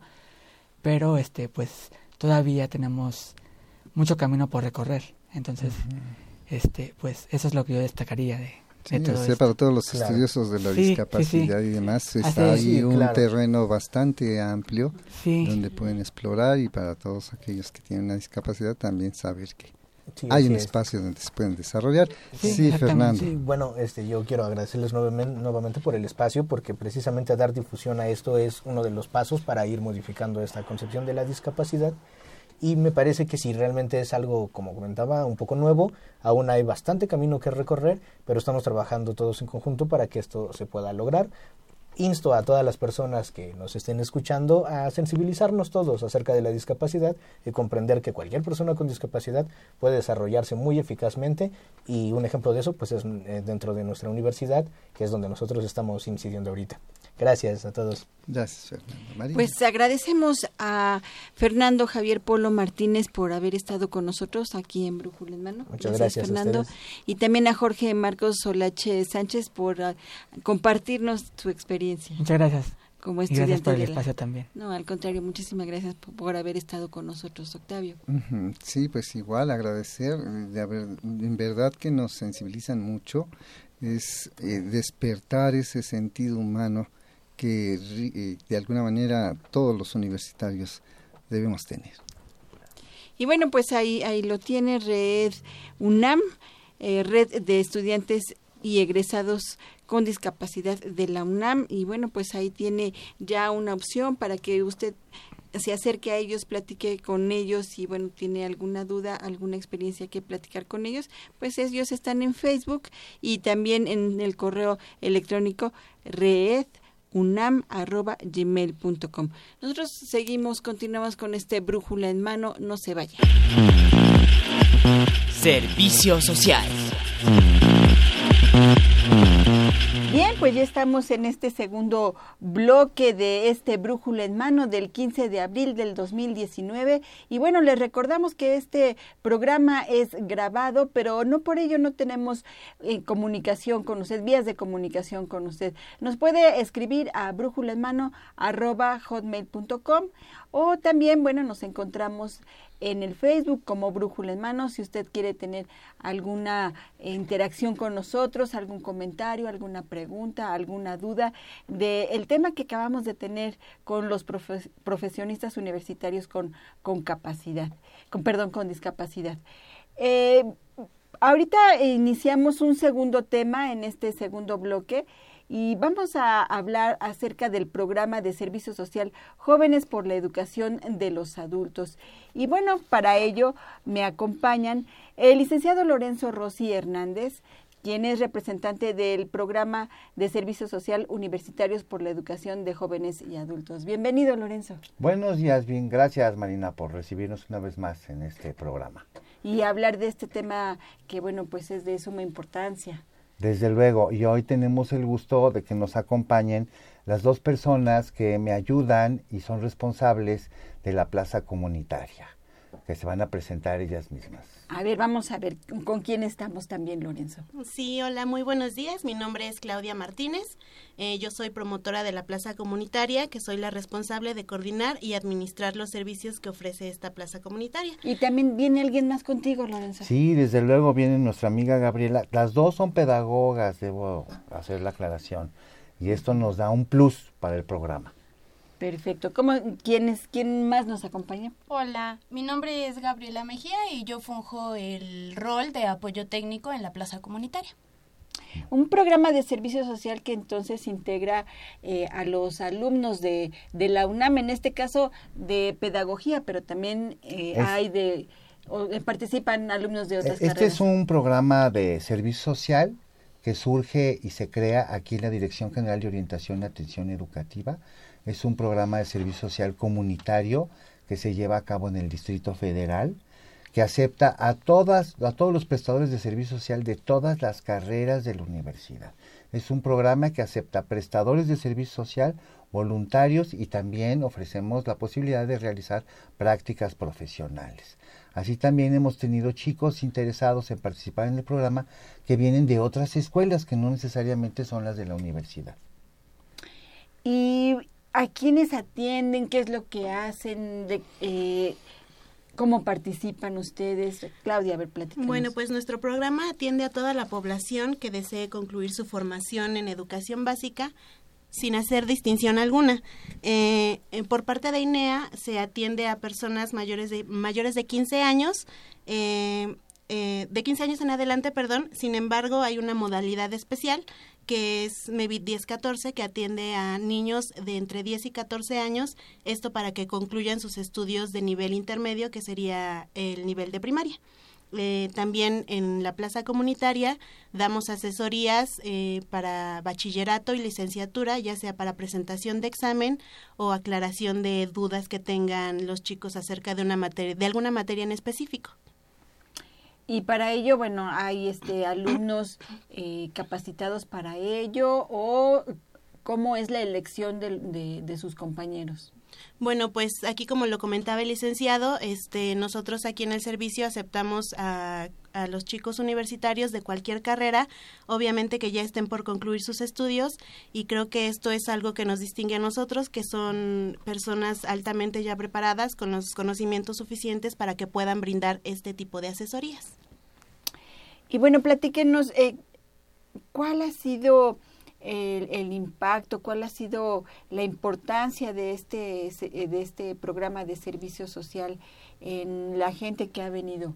Speaker 5: pero este pues todavía tenemos mucho camino por recorrer. Entonces, este pues eso es lo que yo destacaría de,
Speaker 3: todo para todos los estudiosos de la discapacidad y demás, está ahí un terreno bastante amplio donde pueden explorar y para todos aquellos que tienen una discapacidad también saber que hay un espacio donde se pueden desarrollar. Sí, Fernando.
Speaker 6: bueno, este, yo quiero agradecerles nuevamente, nuevamente por el espacio porque precisamente dar difusión a esto es uno de los pasos para ir modificando esta concepción de la discapacidad y me parece que si realmente es algo, como comentaba, un poco nuevo, aún hay bastante camino que recorrer, pero estamos trabajando todos en conjunto para que esto se pueda lograr insto a todas las personas que nos estén escuchando a sensibilizarnos todos acerca de la discapacidad y comprender que cualquier persona con discapacidad puede desarrollarse muy eficazmente y un ejemplo de eso pues es eh, dentro de nuestra universidad que es donde nosotros estamos incidiendo ahorita. Gracias a todos.
Speaker 3: Gracias, Fernando.
Speaker 1: Pues agradecemos a Fernando Javier Polo Martínez por haber estado con nosotros aquí en Brújula en Mano.
Speaker 6: Muchas gracias,
Speaker 1: Fernando. y también a Jorge Marcos Solache Sánchez por ah, compartirnos su experiencia.
Speaker 5: Muchas gracias.
Speaker 1: Como estudiante
Speaker 5: gracias por el espacio también.
Speaker 1: No, al contrario, muchísimas gracias por, haber estado con nosotros, Octavio.
Speaker 3: Sí, pues igual agradecer, de haber, en verdad que nos sensibilizan mucho, es eh, despertar ese sentido humano que eh, de alguna manera todos los universitarios debemos tener.
Speaker 1: Y bueno, pues ahí, ahí lo tiene Red UNAM, eh, Red de Estudiantes y Egresados con Discapacidad de la UNAM. Y bueno, pues ahí tiene ya una opción para que usted se acerque a ellos, platique con ellos y bueno, tiene alguna duda, alguna experiencia que platicar con ellos, pues ellos están en Facebook y también en el correo electrónico red unam.gmail.com. Nosotros seguimos, continuamos con este brújula en mano, no se vaya.
Speaker 4: Servicio social.
Speaker 1: Bien, pues ya estamos en este segundo bloque de este Brújula en Mano del 15 de abril del 2019. Y bueno, les recordamos que este programa es grabado, pero no por ello no tenemos eh, comunicación con usted, vías de comunicación con usted. Nos puede escribir a brújula en mano arroba hotmail.com o también, bueno, nos encontramos en el Facebook como Brújula en Mano. Si usted quiere tener alguna interacción con nosotros, algún comentario, alguna pregunta, alguna duda del el tema que acabamos de tener con los profesionistas universitarios con, con capacidad, con perdón, con discapacidad. Eh, ahorita iniciamos un segundo tema en este segundo bloque y vamos a hablar acerca del programa de servicio social Jóvenes por la Educación de los Adultos. Y bueno, para ello me acompañan el licenciado Lorenzo Rossi Hernández, quien es representante del programa de servicio social universitarios por la educación de jóvenes y adultos. Bienvenido, Lorenzo.
Speaker 7: Buenos días, bien, gracias Marina por recibirnos una vez más en este programa.
Speaker 1: Y hablar de este tema que, bueno, pues es de suma importancia.
Speaker 7: Desde luego, y hoy tenemos el gusto de que nos acompañen las dos personas que me ayudan y son responsables de la plaza comunitaria, que se van a presentar ellas mismas.
Speaker 1: A ver, vamos a ver con quién estamos también, Lorenzo.
Speaker 8: Sí, hola, muy buenos días. Mi nombre es Claudia Martínez. Eh, yo soy promotora de la plaza comunitaria, que soy la responsable de coordinar y administrar los servicios que ofrece esta plaza comunitaria.
Speaker 1: Y también viene alguien más contigo, Lorenzo.
Speaker 7: Sí, desde luego viene nuestra amiga Gabriela. Las dos son pedagogas, debo hacer la aclaración. Y esto nos da un plus para el programa.
Speaker 1: Perfecto. ¿Cómo, quién, es, ¿Quién más nos acompaña?
Speaker 9: Hola, mi nombre es Gabriela Mejía y yo funjo el rol de apoyo técnico en la plaza comunitaria.
Speaker 1: Un programa de servicio social que entonces integra eh, a los alumnos de, de, la UNAM, en este caso de pedagogía, pero también eh, hay de, o, eh, participan alumnos de otras
Speaker 7: este
Speaker 1: carreras.
Speaker 7: Este es un programa de servicio social que surge y se crea aquí en la Dirección General de Orientación y Atención Educativa es un programa de servicio social comunitario que se lleva a cabo en el Distrito Federal, que acepta a todas, a todos los prestadores de servicio social de todas las carreras de la universidad. Es un programa que acepta prestadores de servicio social, voluntarios y también ofrecemos la posibilidad de realizar prácticas profesionales. Así también hemos tenido chicos interesados en participar en el programa que vienen de otras escuelas que no necesariamente son las de la universidad.
Speaker 1: Y ¿A quiénes atienden? ¿Qué es lo que hacen? De, eh, ¿Cómo participan ustedes? Claudia, a ver, platícanos.
Speaker 8: Bueno, pues nuestro programa atiende a toda la población que desee concluir su formación en educación básica sin hacer distinción alguna. Eh, por parte de INEA se atiende a personas mayores de, mayores de 15 años, eh, eh, de 15 años en adelante, perdón, sin embargo hay una modalidad especial que es MEVIT 1014, que atiende a niños de entre 10 y 14 años, esto para que concluyan sus estudios de nivel intermedio, que sería el nivel de primaria. Eh, también en la plaza comunitaria damos asesorías eh, para bachillerato y licenciatura, ya sea para presentación de examen o aclaración de dudas que tengan los chicos acerca de una materia, de alguna materia en específico.
Speaker 1: Y para ello, bueno, hay este alumnos eh, capacitados para ello o cómo es la elección de, de, de, sus compañeros.
Speaker 8: Bueno, pues aquí como lo comentaba el licenciado, este, nosotros aquí en el servicio aceptamos a, a los chicos universitarios de cualquier carrera, obviamente que ya estén por concluir sus estudios y creo que esto es algo que nos distingue a nosotros, que son personas altamente ya preparadas con los conocimientos suficientes para que puedan brindar este tipo de asesorías.
Speaker 1: Y bueno, platíquenos, eh, ¿cuál ha sido el, el, impacto, cuál ha sido la importancia de este, de este programa de servicio social en la gente que ha venido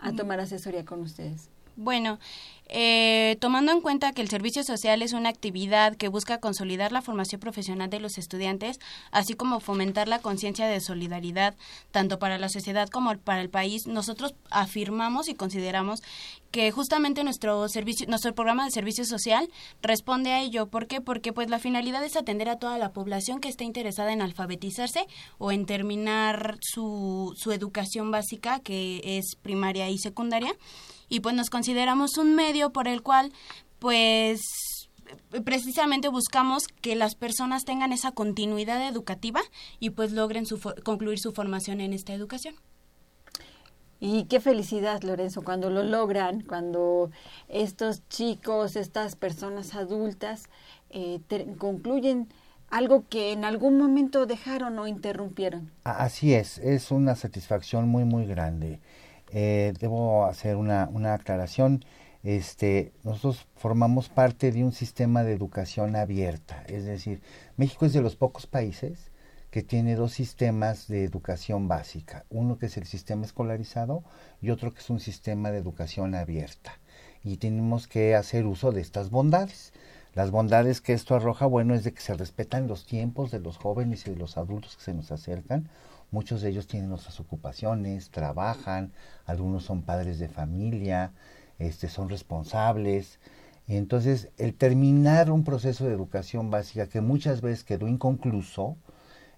Speaker 1: a tomar asesoría con ustedes?
Speaker 9: Bueno, eh, tomando en cuenta que el servicio social es una actividad que busca consolidar la formación profesional de los estudiantes, así como fomentar la conciencia de solidaridad tanto para la sociedad como para el país, nosotros afirmamos y consideramos que justamente nuestro servicio, nuestro programa de servicio social responde a ello. ¿Por qué? Porque pues la finalidad es atender a toda la población que esté interesada en alfabetizarse o en terminar su, su educación básica, que es primaria y secundaria. Y pues nos consideramos un medio por el cual pues precisamente buscamos que las personas tengan esa continuidad educativa y pues logren su concluir su formación en esta educación.
Speaker 1: Y qué felicidad, Lorenzo, cuando lo logran, cuando estos chicos, estas personas adultas eh, concluyen algo que en algún momento dejaron o interrumpieron.
Speaker 7: Así es, es una satisfacción muy, muy grande. Eh, debo hacer una, una aclaración. Este, nosotros formamos parte de un sistema de educación abierta, es decir, México es de los pocos países que tiene dos sistemas de educación básica, uno que es el sistema escolarizado y otro que es un sistema de educación abierta. Y tenemos que hacer uso de estas bondades. Las bondades que esto arroja, bueno, es de que se respetan los tiempos de los jóvenes y de los adultos que se nos acercan. Muchos de ellos tienen otras ocupaciones, trabajan, algunos son padres de familia, este, son responsables. Entonces, el terminar un proceso de educación básica que muchas veces quedó inconcluso,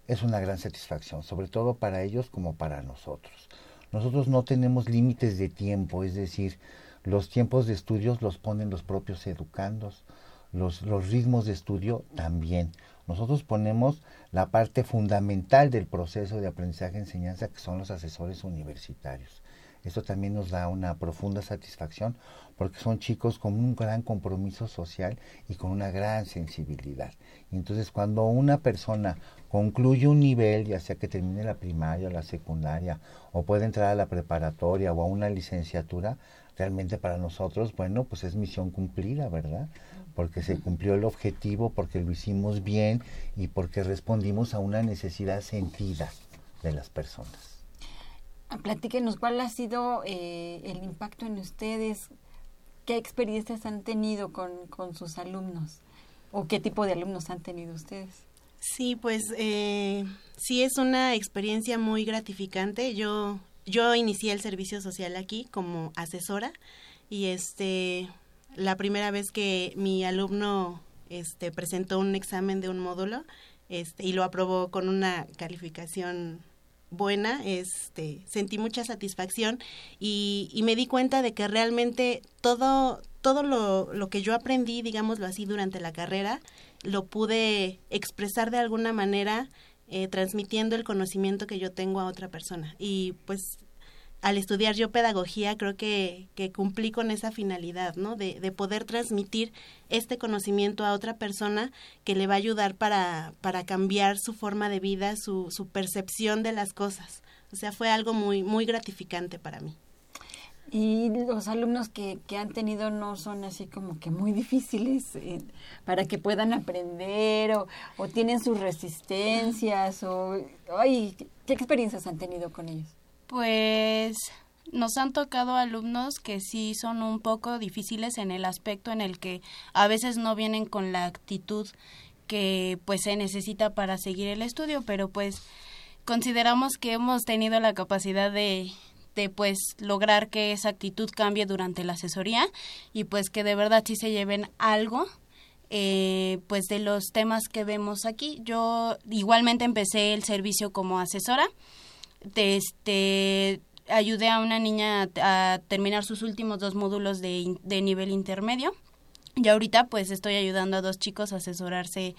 Speaker 7: es una gran satisfacción, sobre todo para ellos como para nosotros. Nosotros no tenemos límites de tiempo, es decir, los tiempos de estudios los ponen los propios educandos, los, los ritmos de estudio también. Nosotros ponemos la parte fundamental del proceso de aprendizaje-enseñanza, que son los asesores universitarios. Esto también nos da una profunda satisfacción porque son chicos con un gran compromiso social y con una gran sensibilidad. Entonces cuando una persona concluye un nivel, ya sea que termine la primaria o la secundaria, o puede entrar a la preparatoria o a una licenciatura, realmente para nosotros, bueno, pues es misión cumplida, ¿verdad? Porque se cumplió el objetivo, porque lo hicimos bien y porque respondimos a una necesidad sentida de las personas.
Speaker 1: Ah, platíquenos cuál ha sido eh, el impacto en ustedes, qué experiencias han tenido con, con, sus alumnos o qué tipo de alumnos han tenido ustedes.
Speaker 8: Sí, pues eh, sí es una experiencia muy gratificante. Yo yo inicié el servicio social aquí como asesora y este la primera vez que mi alumno este presentó un examen de un módulo este y lo aprobó con una calificación buena, este, sentí mucha satisfacción y, y, me di cuenta de que realmente todo, todo lo, lo que yo aprendí, digámoslo así, durante la carrera, lo pude expresar de alguna manera eh, transmitiendo el conocimiento que yo tengo a otra persona. Y pues al estudiar yo pedagogía creo que, que cumplí con esa finalidad, ¿no? De, de, poder transmitir este conocimiento a otra persona que le va a ayudar para, para cambiar su forma de vida, su, su percepción de las cosas. O sea, fue algo muy, muy gratificante para mí.
Speaker 1: Y los alumnos que, que han tenido no son así como que muy difíciles eh, para que puedan aprender o, o, tienen sus resistencias o ay, ¿qué experiencias han tenido con ellos?
Speaker 9: Pues nos han tocado alumnos que sí son un poco difíciles en el aspecto en el que a veces no vienen con la actitud que pues se necesita para seguir el estudio, pero pues consideramos que hemos tenido la capacidad de de pues lograr que esa actitud cambie durante la asesoría y pues que de verdad sí se lleven algo eh, pues de los temas que vemos aquí. Yo igualmente empecé el servicio como asesora. De este ayudé a una niña a, terminar sus últimos dos módulos de, de nivel intermedio. Y ahorita pues estoy ayudando a dos chicos a asesorarse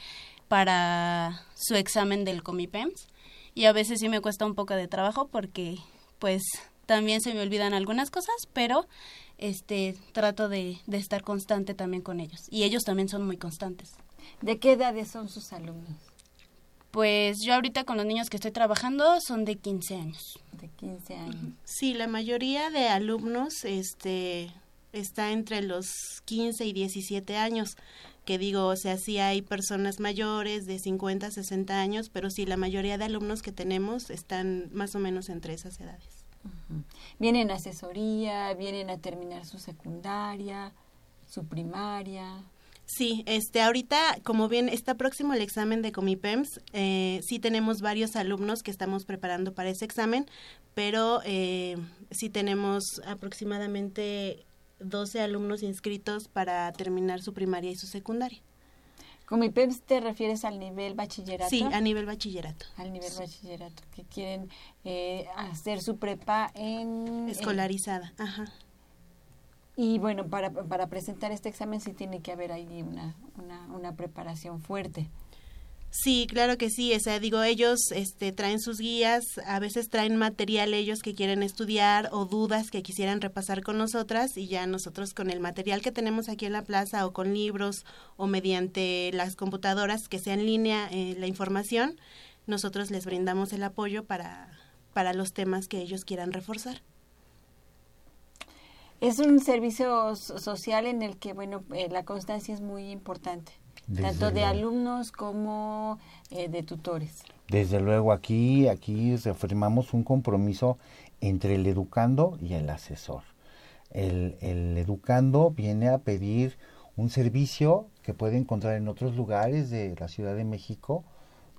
Speaker 9: para su examen del Comipems. Y a veces sí me cuesta un poco de trabajo porque pues también se me olvidan algunas cosas, pero este trato de, de, estar constante también con ellos. Y ellos también son muy constantes.
Speaker 1: ¿De qué edades son sus alumnos?
Speaker 9: Pues yo ahorita con los niños que estoy trabajando son de 15 años.
Speaker 1: De 15 años.
Speaker 8: Sí, la mayoría de alumnos este está entre los 15 y 17 años, que digo, o sea, sí hay personas mayores de 50, 60 años, pero sí la mayoría de alumnos que tenemos están más o menos entre esas edades.
Speaker 1: Vienen a asesoría, vienen a terminar su secundaria, su primaria.
Speaker 8: Sí, este, ahorita, como bien está próximo el examen de Comipems, eh, sí tenemos varios alumnos que estamos preparando para ese examen, pero eh, sí tenemos aproximadamente 12 alumnos inscritos para terminar su primaria y su secundaria.
Speaker 1: ¿Comipems te refieres al nivel bachillerato?
Speaker 8: Sí, a nivel bachillerato.
Speaker 1: Al nivel bachillerato, que quieren eh, hacer su prepa en...
Speaker 8: Escolarizada,
Speaker 1: en,
Speaker 8: ajá.
Speaker 1: Y bueno, para, para presentar este examen sí tiene que haber ahí una, una, una preparación fuerte.
Speaker 8: Sí, claro que sí. O sea, digo, ellos este, traen sus guías, a veces traen material ellos que quieren estudiar o dudas que quisieran repasar con nosotras y ya nosotros con el material que tenemos aquí en la plaza o con libros o mediante las computadoras que sea en línea eh, la información, nosotros les brindamos el apoyo para, para los temas que ellos quieran reforzar.
Speaker 1: Es un servicio social en el que, bueno, eh, la constancia es muy importante. Desde tanto de luego. alumnos como eh, de tutores.
Speaker 7: Desde luego aquí aquí reafirmamos un compromiso entre el educando y el asesor. El, el, educando viene a pedir un servicio que puede encontrar en otros lugares de la Ciudad de México,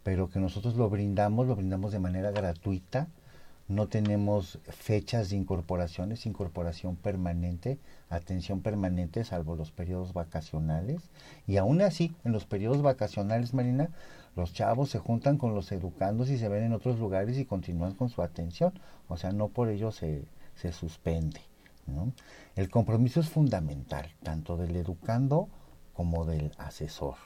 Speaker 7: pero que nosotros lo brindamos, lo brindamos de manera gratuita, no tenemos fechas de incorporación, es incorporación permanente, atención permanente, salvo los periodos vacacionales. Y aún así, en los periodos vacacionales, Marina, los chavos se juntan con los educandos y se ven en otros lugares y continúan con su atención. O sea, no por ello se, se suspende. El compromiso es fundamental, tanto del educando como del asesor.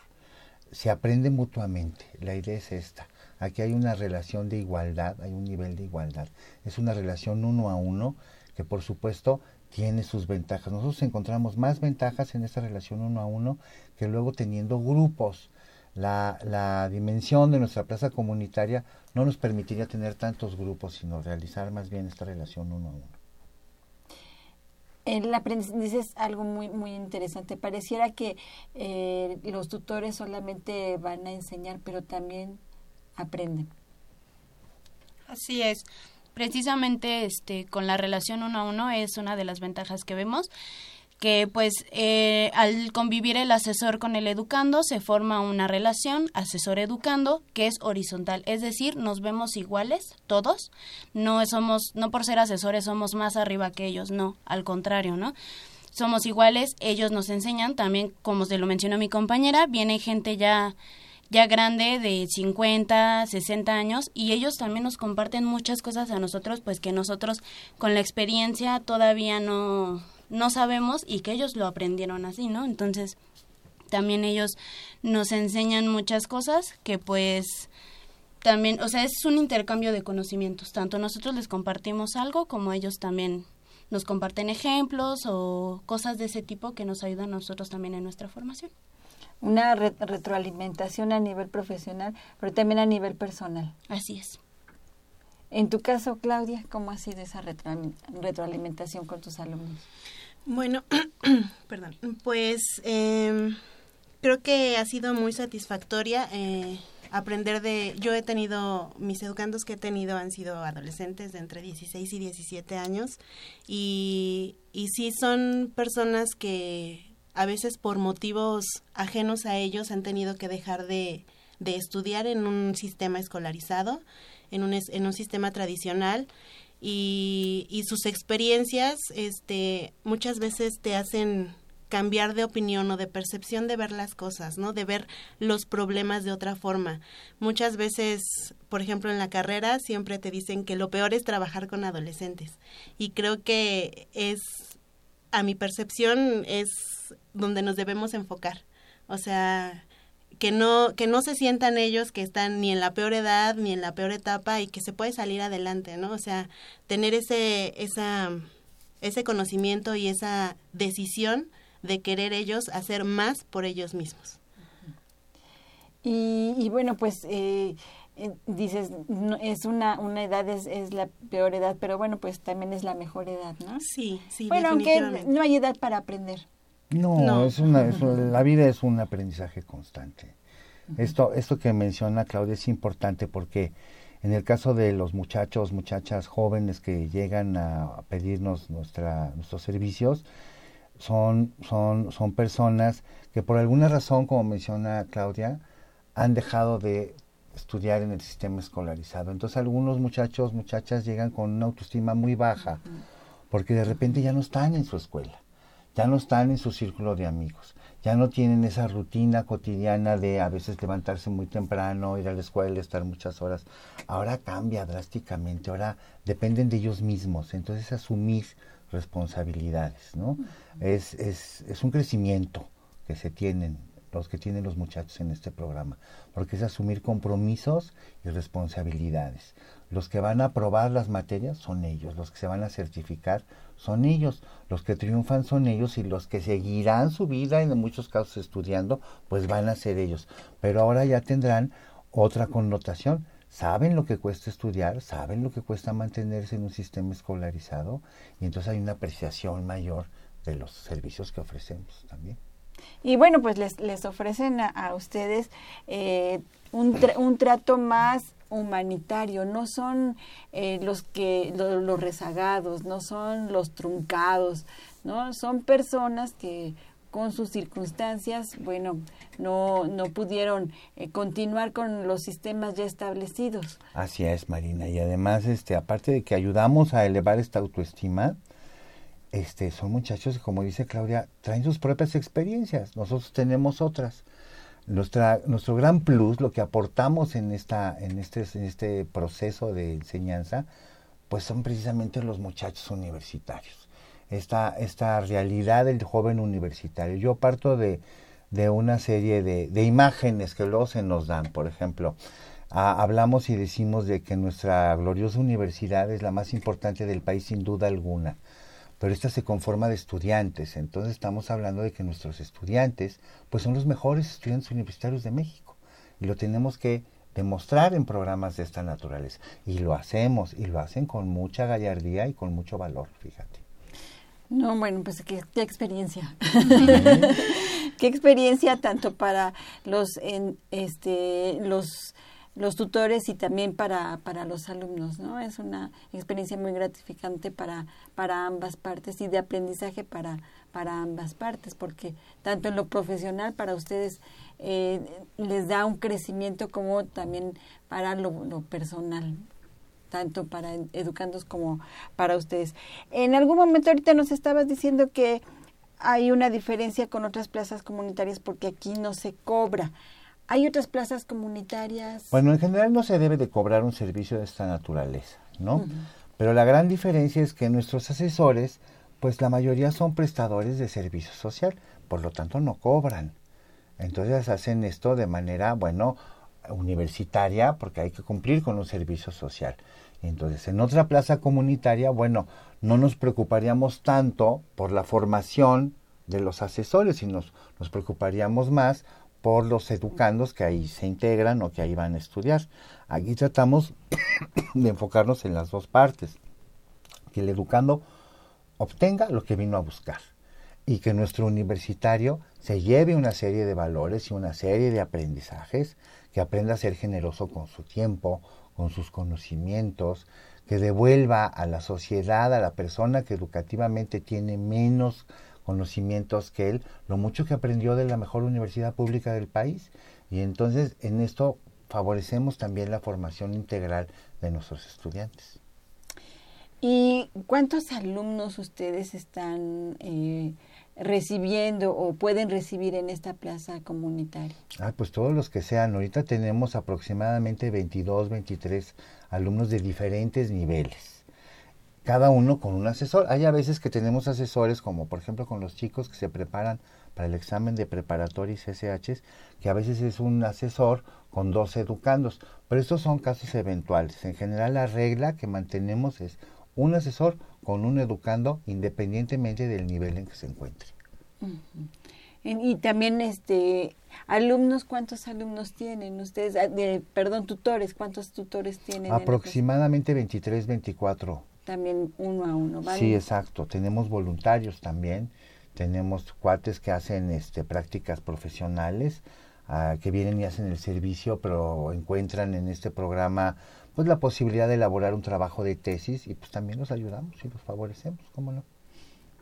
Speaker 7: Se aprende mutuamente. La idea es esta. Aquí hay una relación de igualdad, hay un nivel de igualdad. Es una relación uno a uno que por supuesto tiene sus ventajas. Nosotros encontramos más ventajas en esta relación uno a uno que luego teniendo grupos la, la dimensión de nuestra plaza comunitaria no nos permitiría tener tantos grupos, sino realizar más bien esta relación uno a uno.
Speaker 1: El aprendizaje es algo muy muy interesante. Pareciera que eh, los tutores solamente van a enseñar, pero también aprenden.
Speaker 9: Así es. Precisamente este con la relación uno a uno es una de las ventajas que vemos que pues eh, al convivir el asesor con el educando se forma una relación asesor-educando que es horizontal, es decir, nos vemos iguales todos, no somos, no por ser asesores somos más arriba que ellos, no, al contrario, ¿no? Somos iguales, ellos nos enseñan, también como se lo mencionó mi compañera, viene gente ya ya grande de 50, 60 años y ellos también nos comparten muchas cosas a nosotros, pues que nosotros con la experiencia todavía no no sabemos y que ellos lo aprendieron así, ¿no? Entonces, también ellos nos enseñan muchas cosas que pues también, o sea, es un intercambio de conocimientos. Tanto nosotros les compartimos algo como ellos también nos comparten ejemplos o cosas de ese tipo que nos ayudan a nosotros también en nuestra formación.
Speaker 1: Una retroalimentación a nivel profesional, pero también a nivel personal.
Speaker 9: Así es.
Speaker 1: En tu caso, Claudia, ¿cómo ha sido esa retroalimentación con tus alumnos?
Speaker 8: Bueno, perdón, pues eh, creo que ha sido muy satisfactoria eh, aprender de... Yo he tenido, mis educandos que he tenido han sido adolescentes de entre 16 y 17 años y, y sí son personas que a veces por motivos ajenos a ellos han tenido que dejar de, de estudiar en un sistema escolarizado, en un, en un sistema tradicional y, y sus experiencias este, muchas veces te hacen cambiar de opinión o de percepción de ver las cosas, ¿no? De ver los problemas de otra forma. Muchas veces, por ejemplo, en la carrera siempre te dicen que lo peor es trabajar con adolescentes y creo que es a mi percepción es donde nos debemos enfocar. O sea, que no que no se sientan ellos que están ni en la peor edad ni en la peor etapa y que se puede salir adelante no o sea tener ese esa ese conocimiento y esa decisión de querer ellos hacer más por ellos mismos
Speaker 1: y, bueno pues eh dices no, es una una edad es, es la peor edad pero bueno pues también es la mejor edad no
Speaker 8: sí sí
Speaker 1: bueno aunque no hay edad para aprender.
Speaker 7: No, Es una, la vida es un aprendizaje constante. Esto, esto que menciona Claudia es importante porque en el caso de los muchachos, muchachas jóvenes que llegan a pedirnos nuestra, nuestros servicios, son, son, son personas que por alguna razón, como menciona Claudia, han dejado de estudiar en el sistema escolarizado. Entonces algunos muchachos, muchachas llegan con una autoestima muy baja porque de repente ya no están en su escuela ya no están en su círculo de amigos, ya no tienen esa rutina cotidiana de a veces levantarse muy temprano, ir a la escuela, estar muchas horas. Ahora cambia drásticamente, ahora dependen de ellos mismos, entonces asumir responsabilidades, ¿no? Es, es, es un crecimiento que se tienen los que tienen los muchachos en este programa, porque es asumir compromisos y responsabilidades. Los que van a aprobar las materias son ellos, los que se van a certificar son ellos, los que triunfan son ellos y los que seguirán su vida, en muchos casos estudiando, pues van a ser ellos. Pero ahora ya tendrán otra connotación. Saben lo que cuesta estudiar, saben lo que cuesta mantenerse en un sistema escolarizado y entonces hay una apreciación mayor de los servicios que ofrecemos también.
Speaker 1: Y bueno, pues les, les ofrecen a, ustedes eh, un, un trato más humanitario, no son eh, los que los rezagados, no son los truncados, no son personas que con sus circunstancias, bueno, no, no pudieron eh, continuar con los sistemas ya establecidos.
Speaker 7: Así es, Marina. Y además, este, aparte de que ayudamos a elevar esta autoestima, este, son muchachos que, como dice Claudia, traen sus propias experiencias. Nosotros tenemos otras. Nuestro gran plus, lo que aportamos en, esta, en, este, en este proceso de enseñanza, pues son precisamente los muchachos universitarios esta, esta realidad del joven universitario. Yo parto de, de una serie de, de, imágenes que luego se nos dan. Por ejemplo, hablamos y decimos de que nuestra gloriosa universidad es la más importante del país sin duda alguna, pero esta se conforma de estudiantes. Entonces estamos hablando de que nuestros estudiantes pues son los mejores estudiantes universitarios de México y lo tenemos que demostrar en programas de esta naturaleza. Y lo hacemos, y lo hacen con mucha gallardía y con mucho valor, fíjate.
Speaker 1: No, bueno, pues qué, experiencia. qué experiencia tanto para los en, este los los tutores y también para, para los alumnos, ¿no? Es una experiencia muy gratificante para, para ambas partes y de aprendizaje para, para ambas partes, porque tanto en lo profesional para ustedes eh, les da un crecimiento como también para lo, lo personal tanto para educandos como para ustedes. En algún momento ahorita nos estabas diciendo que hay una diferencia con otras plazas comunitarias porque aquí no se cobra. ¿Hay otras plazas comunitarias?
Speaker 7: Bueno, en general no se debe de cobrar un servicio de esta naturaleza, ¿no? Pero la gran diferencia es que nuestros asesores, pues la mayoría son prestadores de servicio social, por lo tanto no cobran. Entonces hacen esto de manera, bueno, universitaria porque hay que cumplir con un servicio social. Entonces, en otra plaza comunitaria, bueno, no nos preocuparíamos tanto por la formación de los asesores, sino nos, preocuparíamos más por los educandos que ahí se integran o que ahí van a estudiar. Aquí tratamos de enfocarnos en las dos partes, que el educando obtenga lo que vino a buscar y que nuestro universitario se lleve una serie de valores y una serie de aprendizajes que aprenda a ser generoso con su tiempo, con sus conocimientos, que devuelva a la sociedad, a la persona que educativamente tiene menos conocimientos que él, lo mucho que aprendió de la mejor universidad pública del país. Y entonces en esto favorecemos también la formación integral de nuestros estudiantes.
Speaker 1: ¿Y cuántos alumnos ustedes están eh, recibiendo o pueden recibir en esta plaza comunitaria?
Speaker 7: Ah, pues todos los que sean. Ahorita tenemos aproximadamente 22, 23 alumnos de diferentes niveles. Cada uno con un asesor. Hay a veces que tenemos asesores, como por ejemplo con los chicos que se preparan para el examen de preparatoria y CSH, que a veces es un asesor con dos educandos. Pero estos son casos eventuales. En general la regla que mantenemos es un asesor con un educando independientemente del nivel en que se encuentre.
Speaker 1: Y también este alumnos, ¿cuántos alumnos tienen ustedes? Ah, de, perdón, tutores, ¿cuántos tutores tienen?
Speaker 7: Aproximadamente 23, 24.
Speaker 1: También uno a uno, ¿vale?
Speaker 7: Sí, exacto. Tenemos voluntarios también. Tenemos cuates que hacen este, prácticas profesionales, ah, que vienen y hacen el servicio, pero encuentran en este programa pues la posibilidad de elaborar un trabajo de tesis y pues también los ayudamos y los favorecemos, ¿cómo no?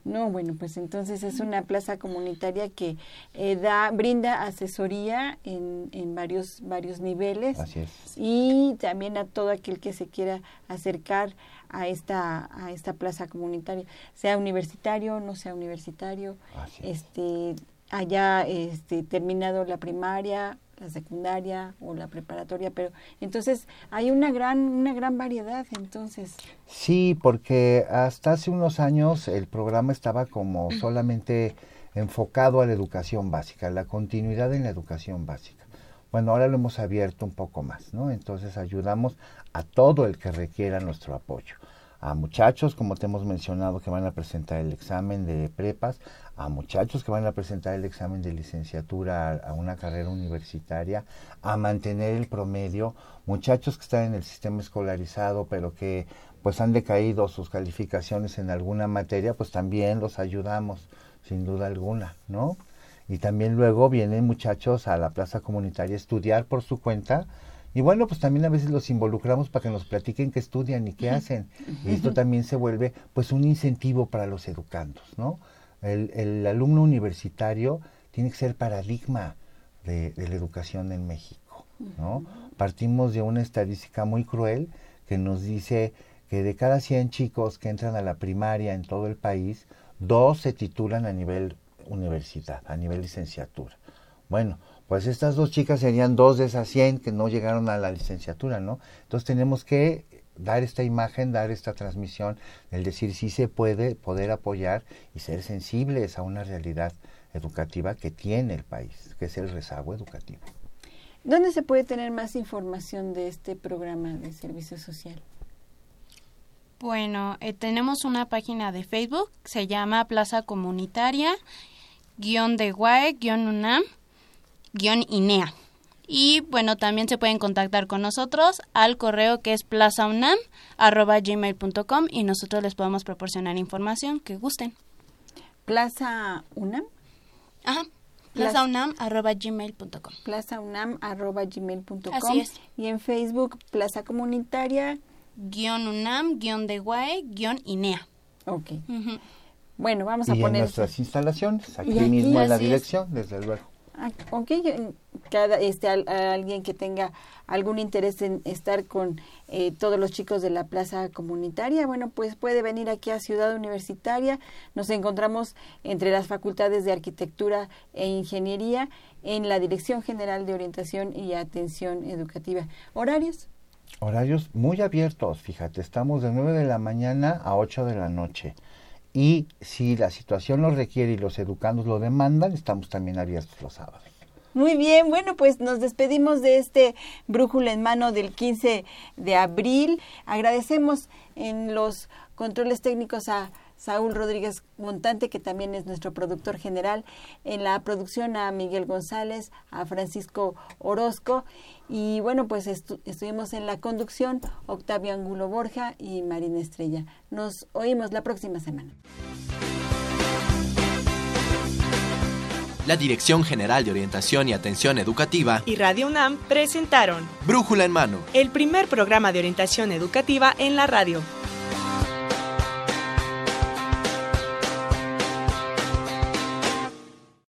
Speaker 1: No, bueno, pues entonces es una plaza comunitaria que eh, da, brinda asesoría en, en varios, varios niveles.
Speaker 7: Así es.
Speaker 1: Y también a todo aquel que se quiera acercar a esta, a esta plaza comunitaria, sea universitario, no sea universitario, este, haya este, terminado la primaria la secundaria o la preparatoria, pero entonces hay una gran una gran variedad, entonces.
Speaker 7: Sí, porque hasta hace unos años el programa estaba como solamente enfocado a la educación básica, la continuidad en la educación básica. Bueno, ahora lo hemos abierto un poco más, ¿no? Entonces ayudamos a todo el que requiera nuestro apoyo a muchachos, como te hemos mencionado, que van a presentar el examen de prepas, a muchachos que van a presentar el examen de licenciatura a, una carrera universitaria, a mantener el promedio, muchachos que están en el sistema escolarizado, pero que pues han decaído sus calificaciones en alguna materia, pues también los ayudamos, sin duda alguna, ¿no? Y también luego vienen muchachos a la plaza comunitaria a estudiar por su cuenta, y bueno, pues también a veces los involucramos para que nos platiquen qué estudian y qué hacen. Y esto también se vuelve pues un incentivo para los educandos, ¿no? El, el alumno universitario tiene que ser paradigma de, de la educación en México, ¿no? Partimos de una estadística muy cruel que nos dice que de cada 100 chicos que entran a la primaria en todo el país, dos se titulan a nivel universidad, a nivel licenciatura. Bueno, pues estas dos chicas serían dos de esas 100 que no llegaron a la licenciatura, ¿no? Entonces tenemos que dar esta imagen, dar esta transmisión, el decir sí se puede, poder apoyar y ser sensibles a una realidad educativa que tiene el país, que es el rezago educativo.
Speaker 1: ¿Dónde se puede tener más información de este programa de servicio social?
Speaker 9: Bueno, eh, tenemos una página de Facebook, se llama Plaza Comunitaria, guion de GUAE, guion UNAM, INEA. Y bueno, también se pueden contactar con nosotros al correo que es plazaunam.gmail.com y nosotros les podemos proporcionar información que gusten.
Speaker 1: ¿Plaza UNAM?
Speaker 9: Ajá. plazaunam.gmail.com
Speaker 1: plazaunam.gmail.com
Speaker 9: Así es.
Speaker 1: Y en Facebook, Plaza Comunitaria.
Speaker 9: Guión UNAM, guion de GUAE, guion INEA.
Speaker 1: Ok. Bueno, vamos a
Speaker 7: y
Speaker 1: poner...
Speaker 7: en nuestras instalaciones, aquí, mismo en la
Speaker 1: así es.
Speaker 7: dirección, desde luego.
Speaker 1: Ok, cada, este, al- alguien que tenga algún interés en estar con eh, todos los chicos de la plaza comunitaria, bueno, pues puede venir aquí a Ciudad Universitaria. Nos encontramos entre las facultades de Arquitectura e Ingeniería en la Dirección General de Orientación y Atención Educativa. ¿Horarios?
Speaker 7: Horarios muy abiertos, fíjate, estamos de 9 de la mañana a 8 de la noche. Y si la situación lo requiere y los educandos lo demandan, estamos también abiertos los sábados.
Speaker 1: Muy bien, bueno, pues nos despedimos de este Brújula en mano del 15 de abril. Agradecemos en los controles técnicos a Saúl Rodríguez Montante, que también es nuestro productor general, en la producción a Miguel González, a Francisco Orozco, y bueno, pues estu- estuvimos en la conducción Octavio Angulo Borja y Marina Estrella. Nos oímos la próxima semana.
Speaker 2: La Dirección General de Orientación y Atención Educativa,
Speaker 10: y Radio UNAM presentaron
Speaker 2: Brújula en Mano.
Speaker 10: el primer programa de orientación educativa en la radio.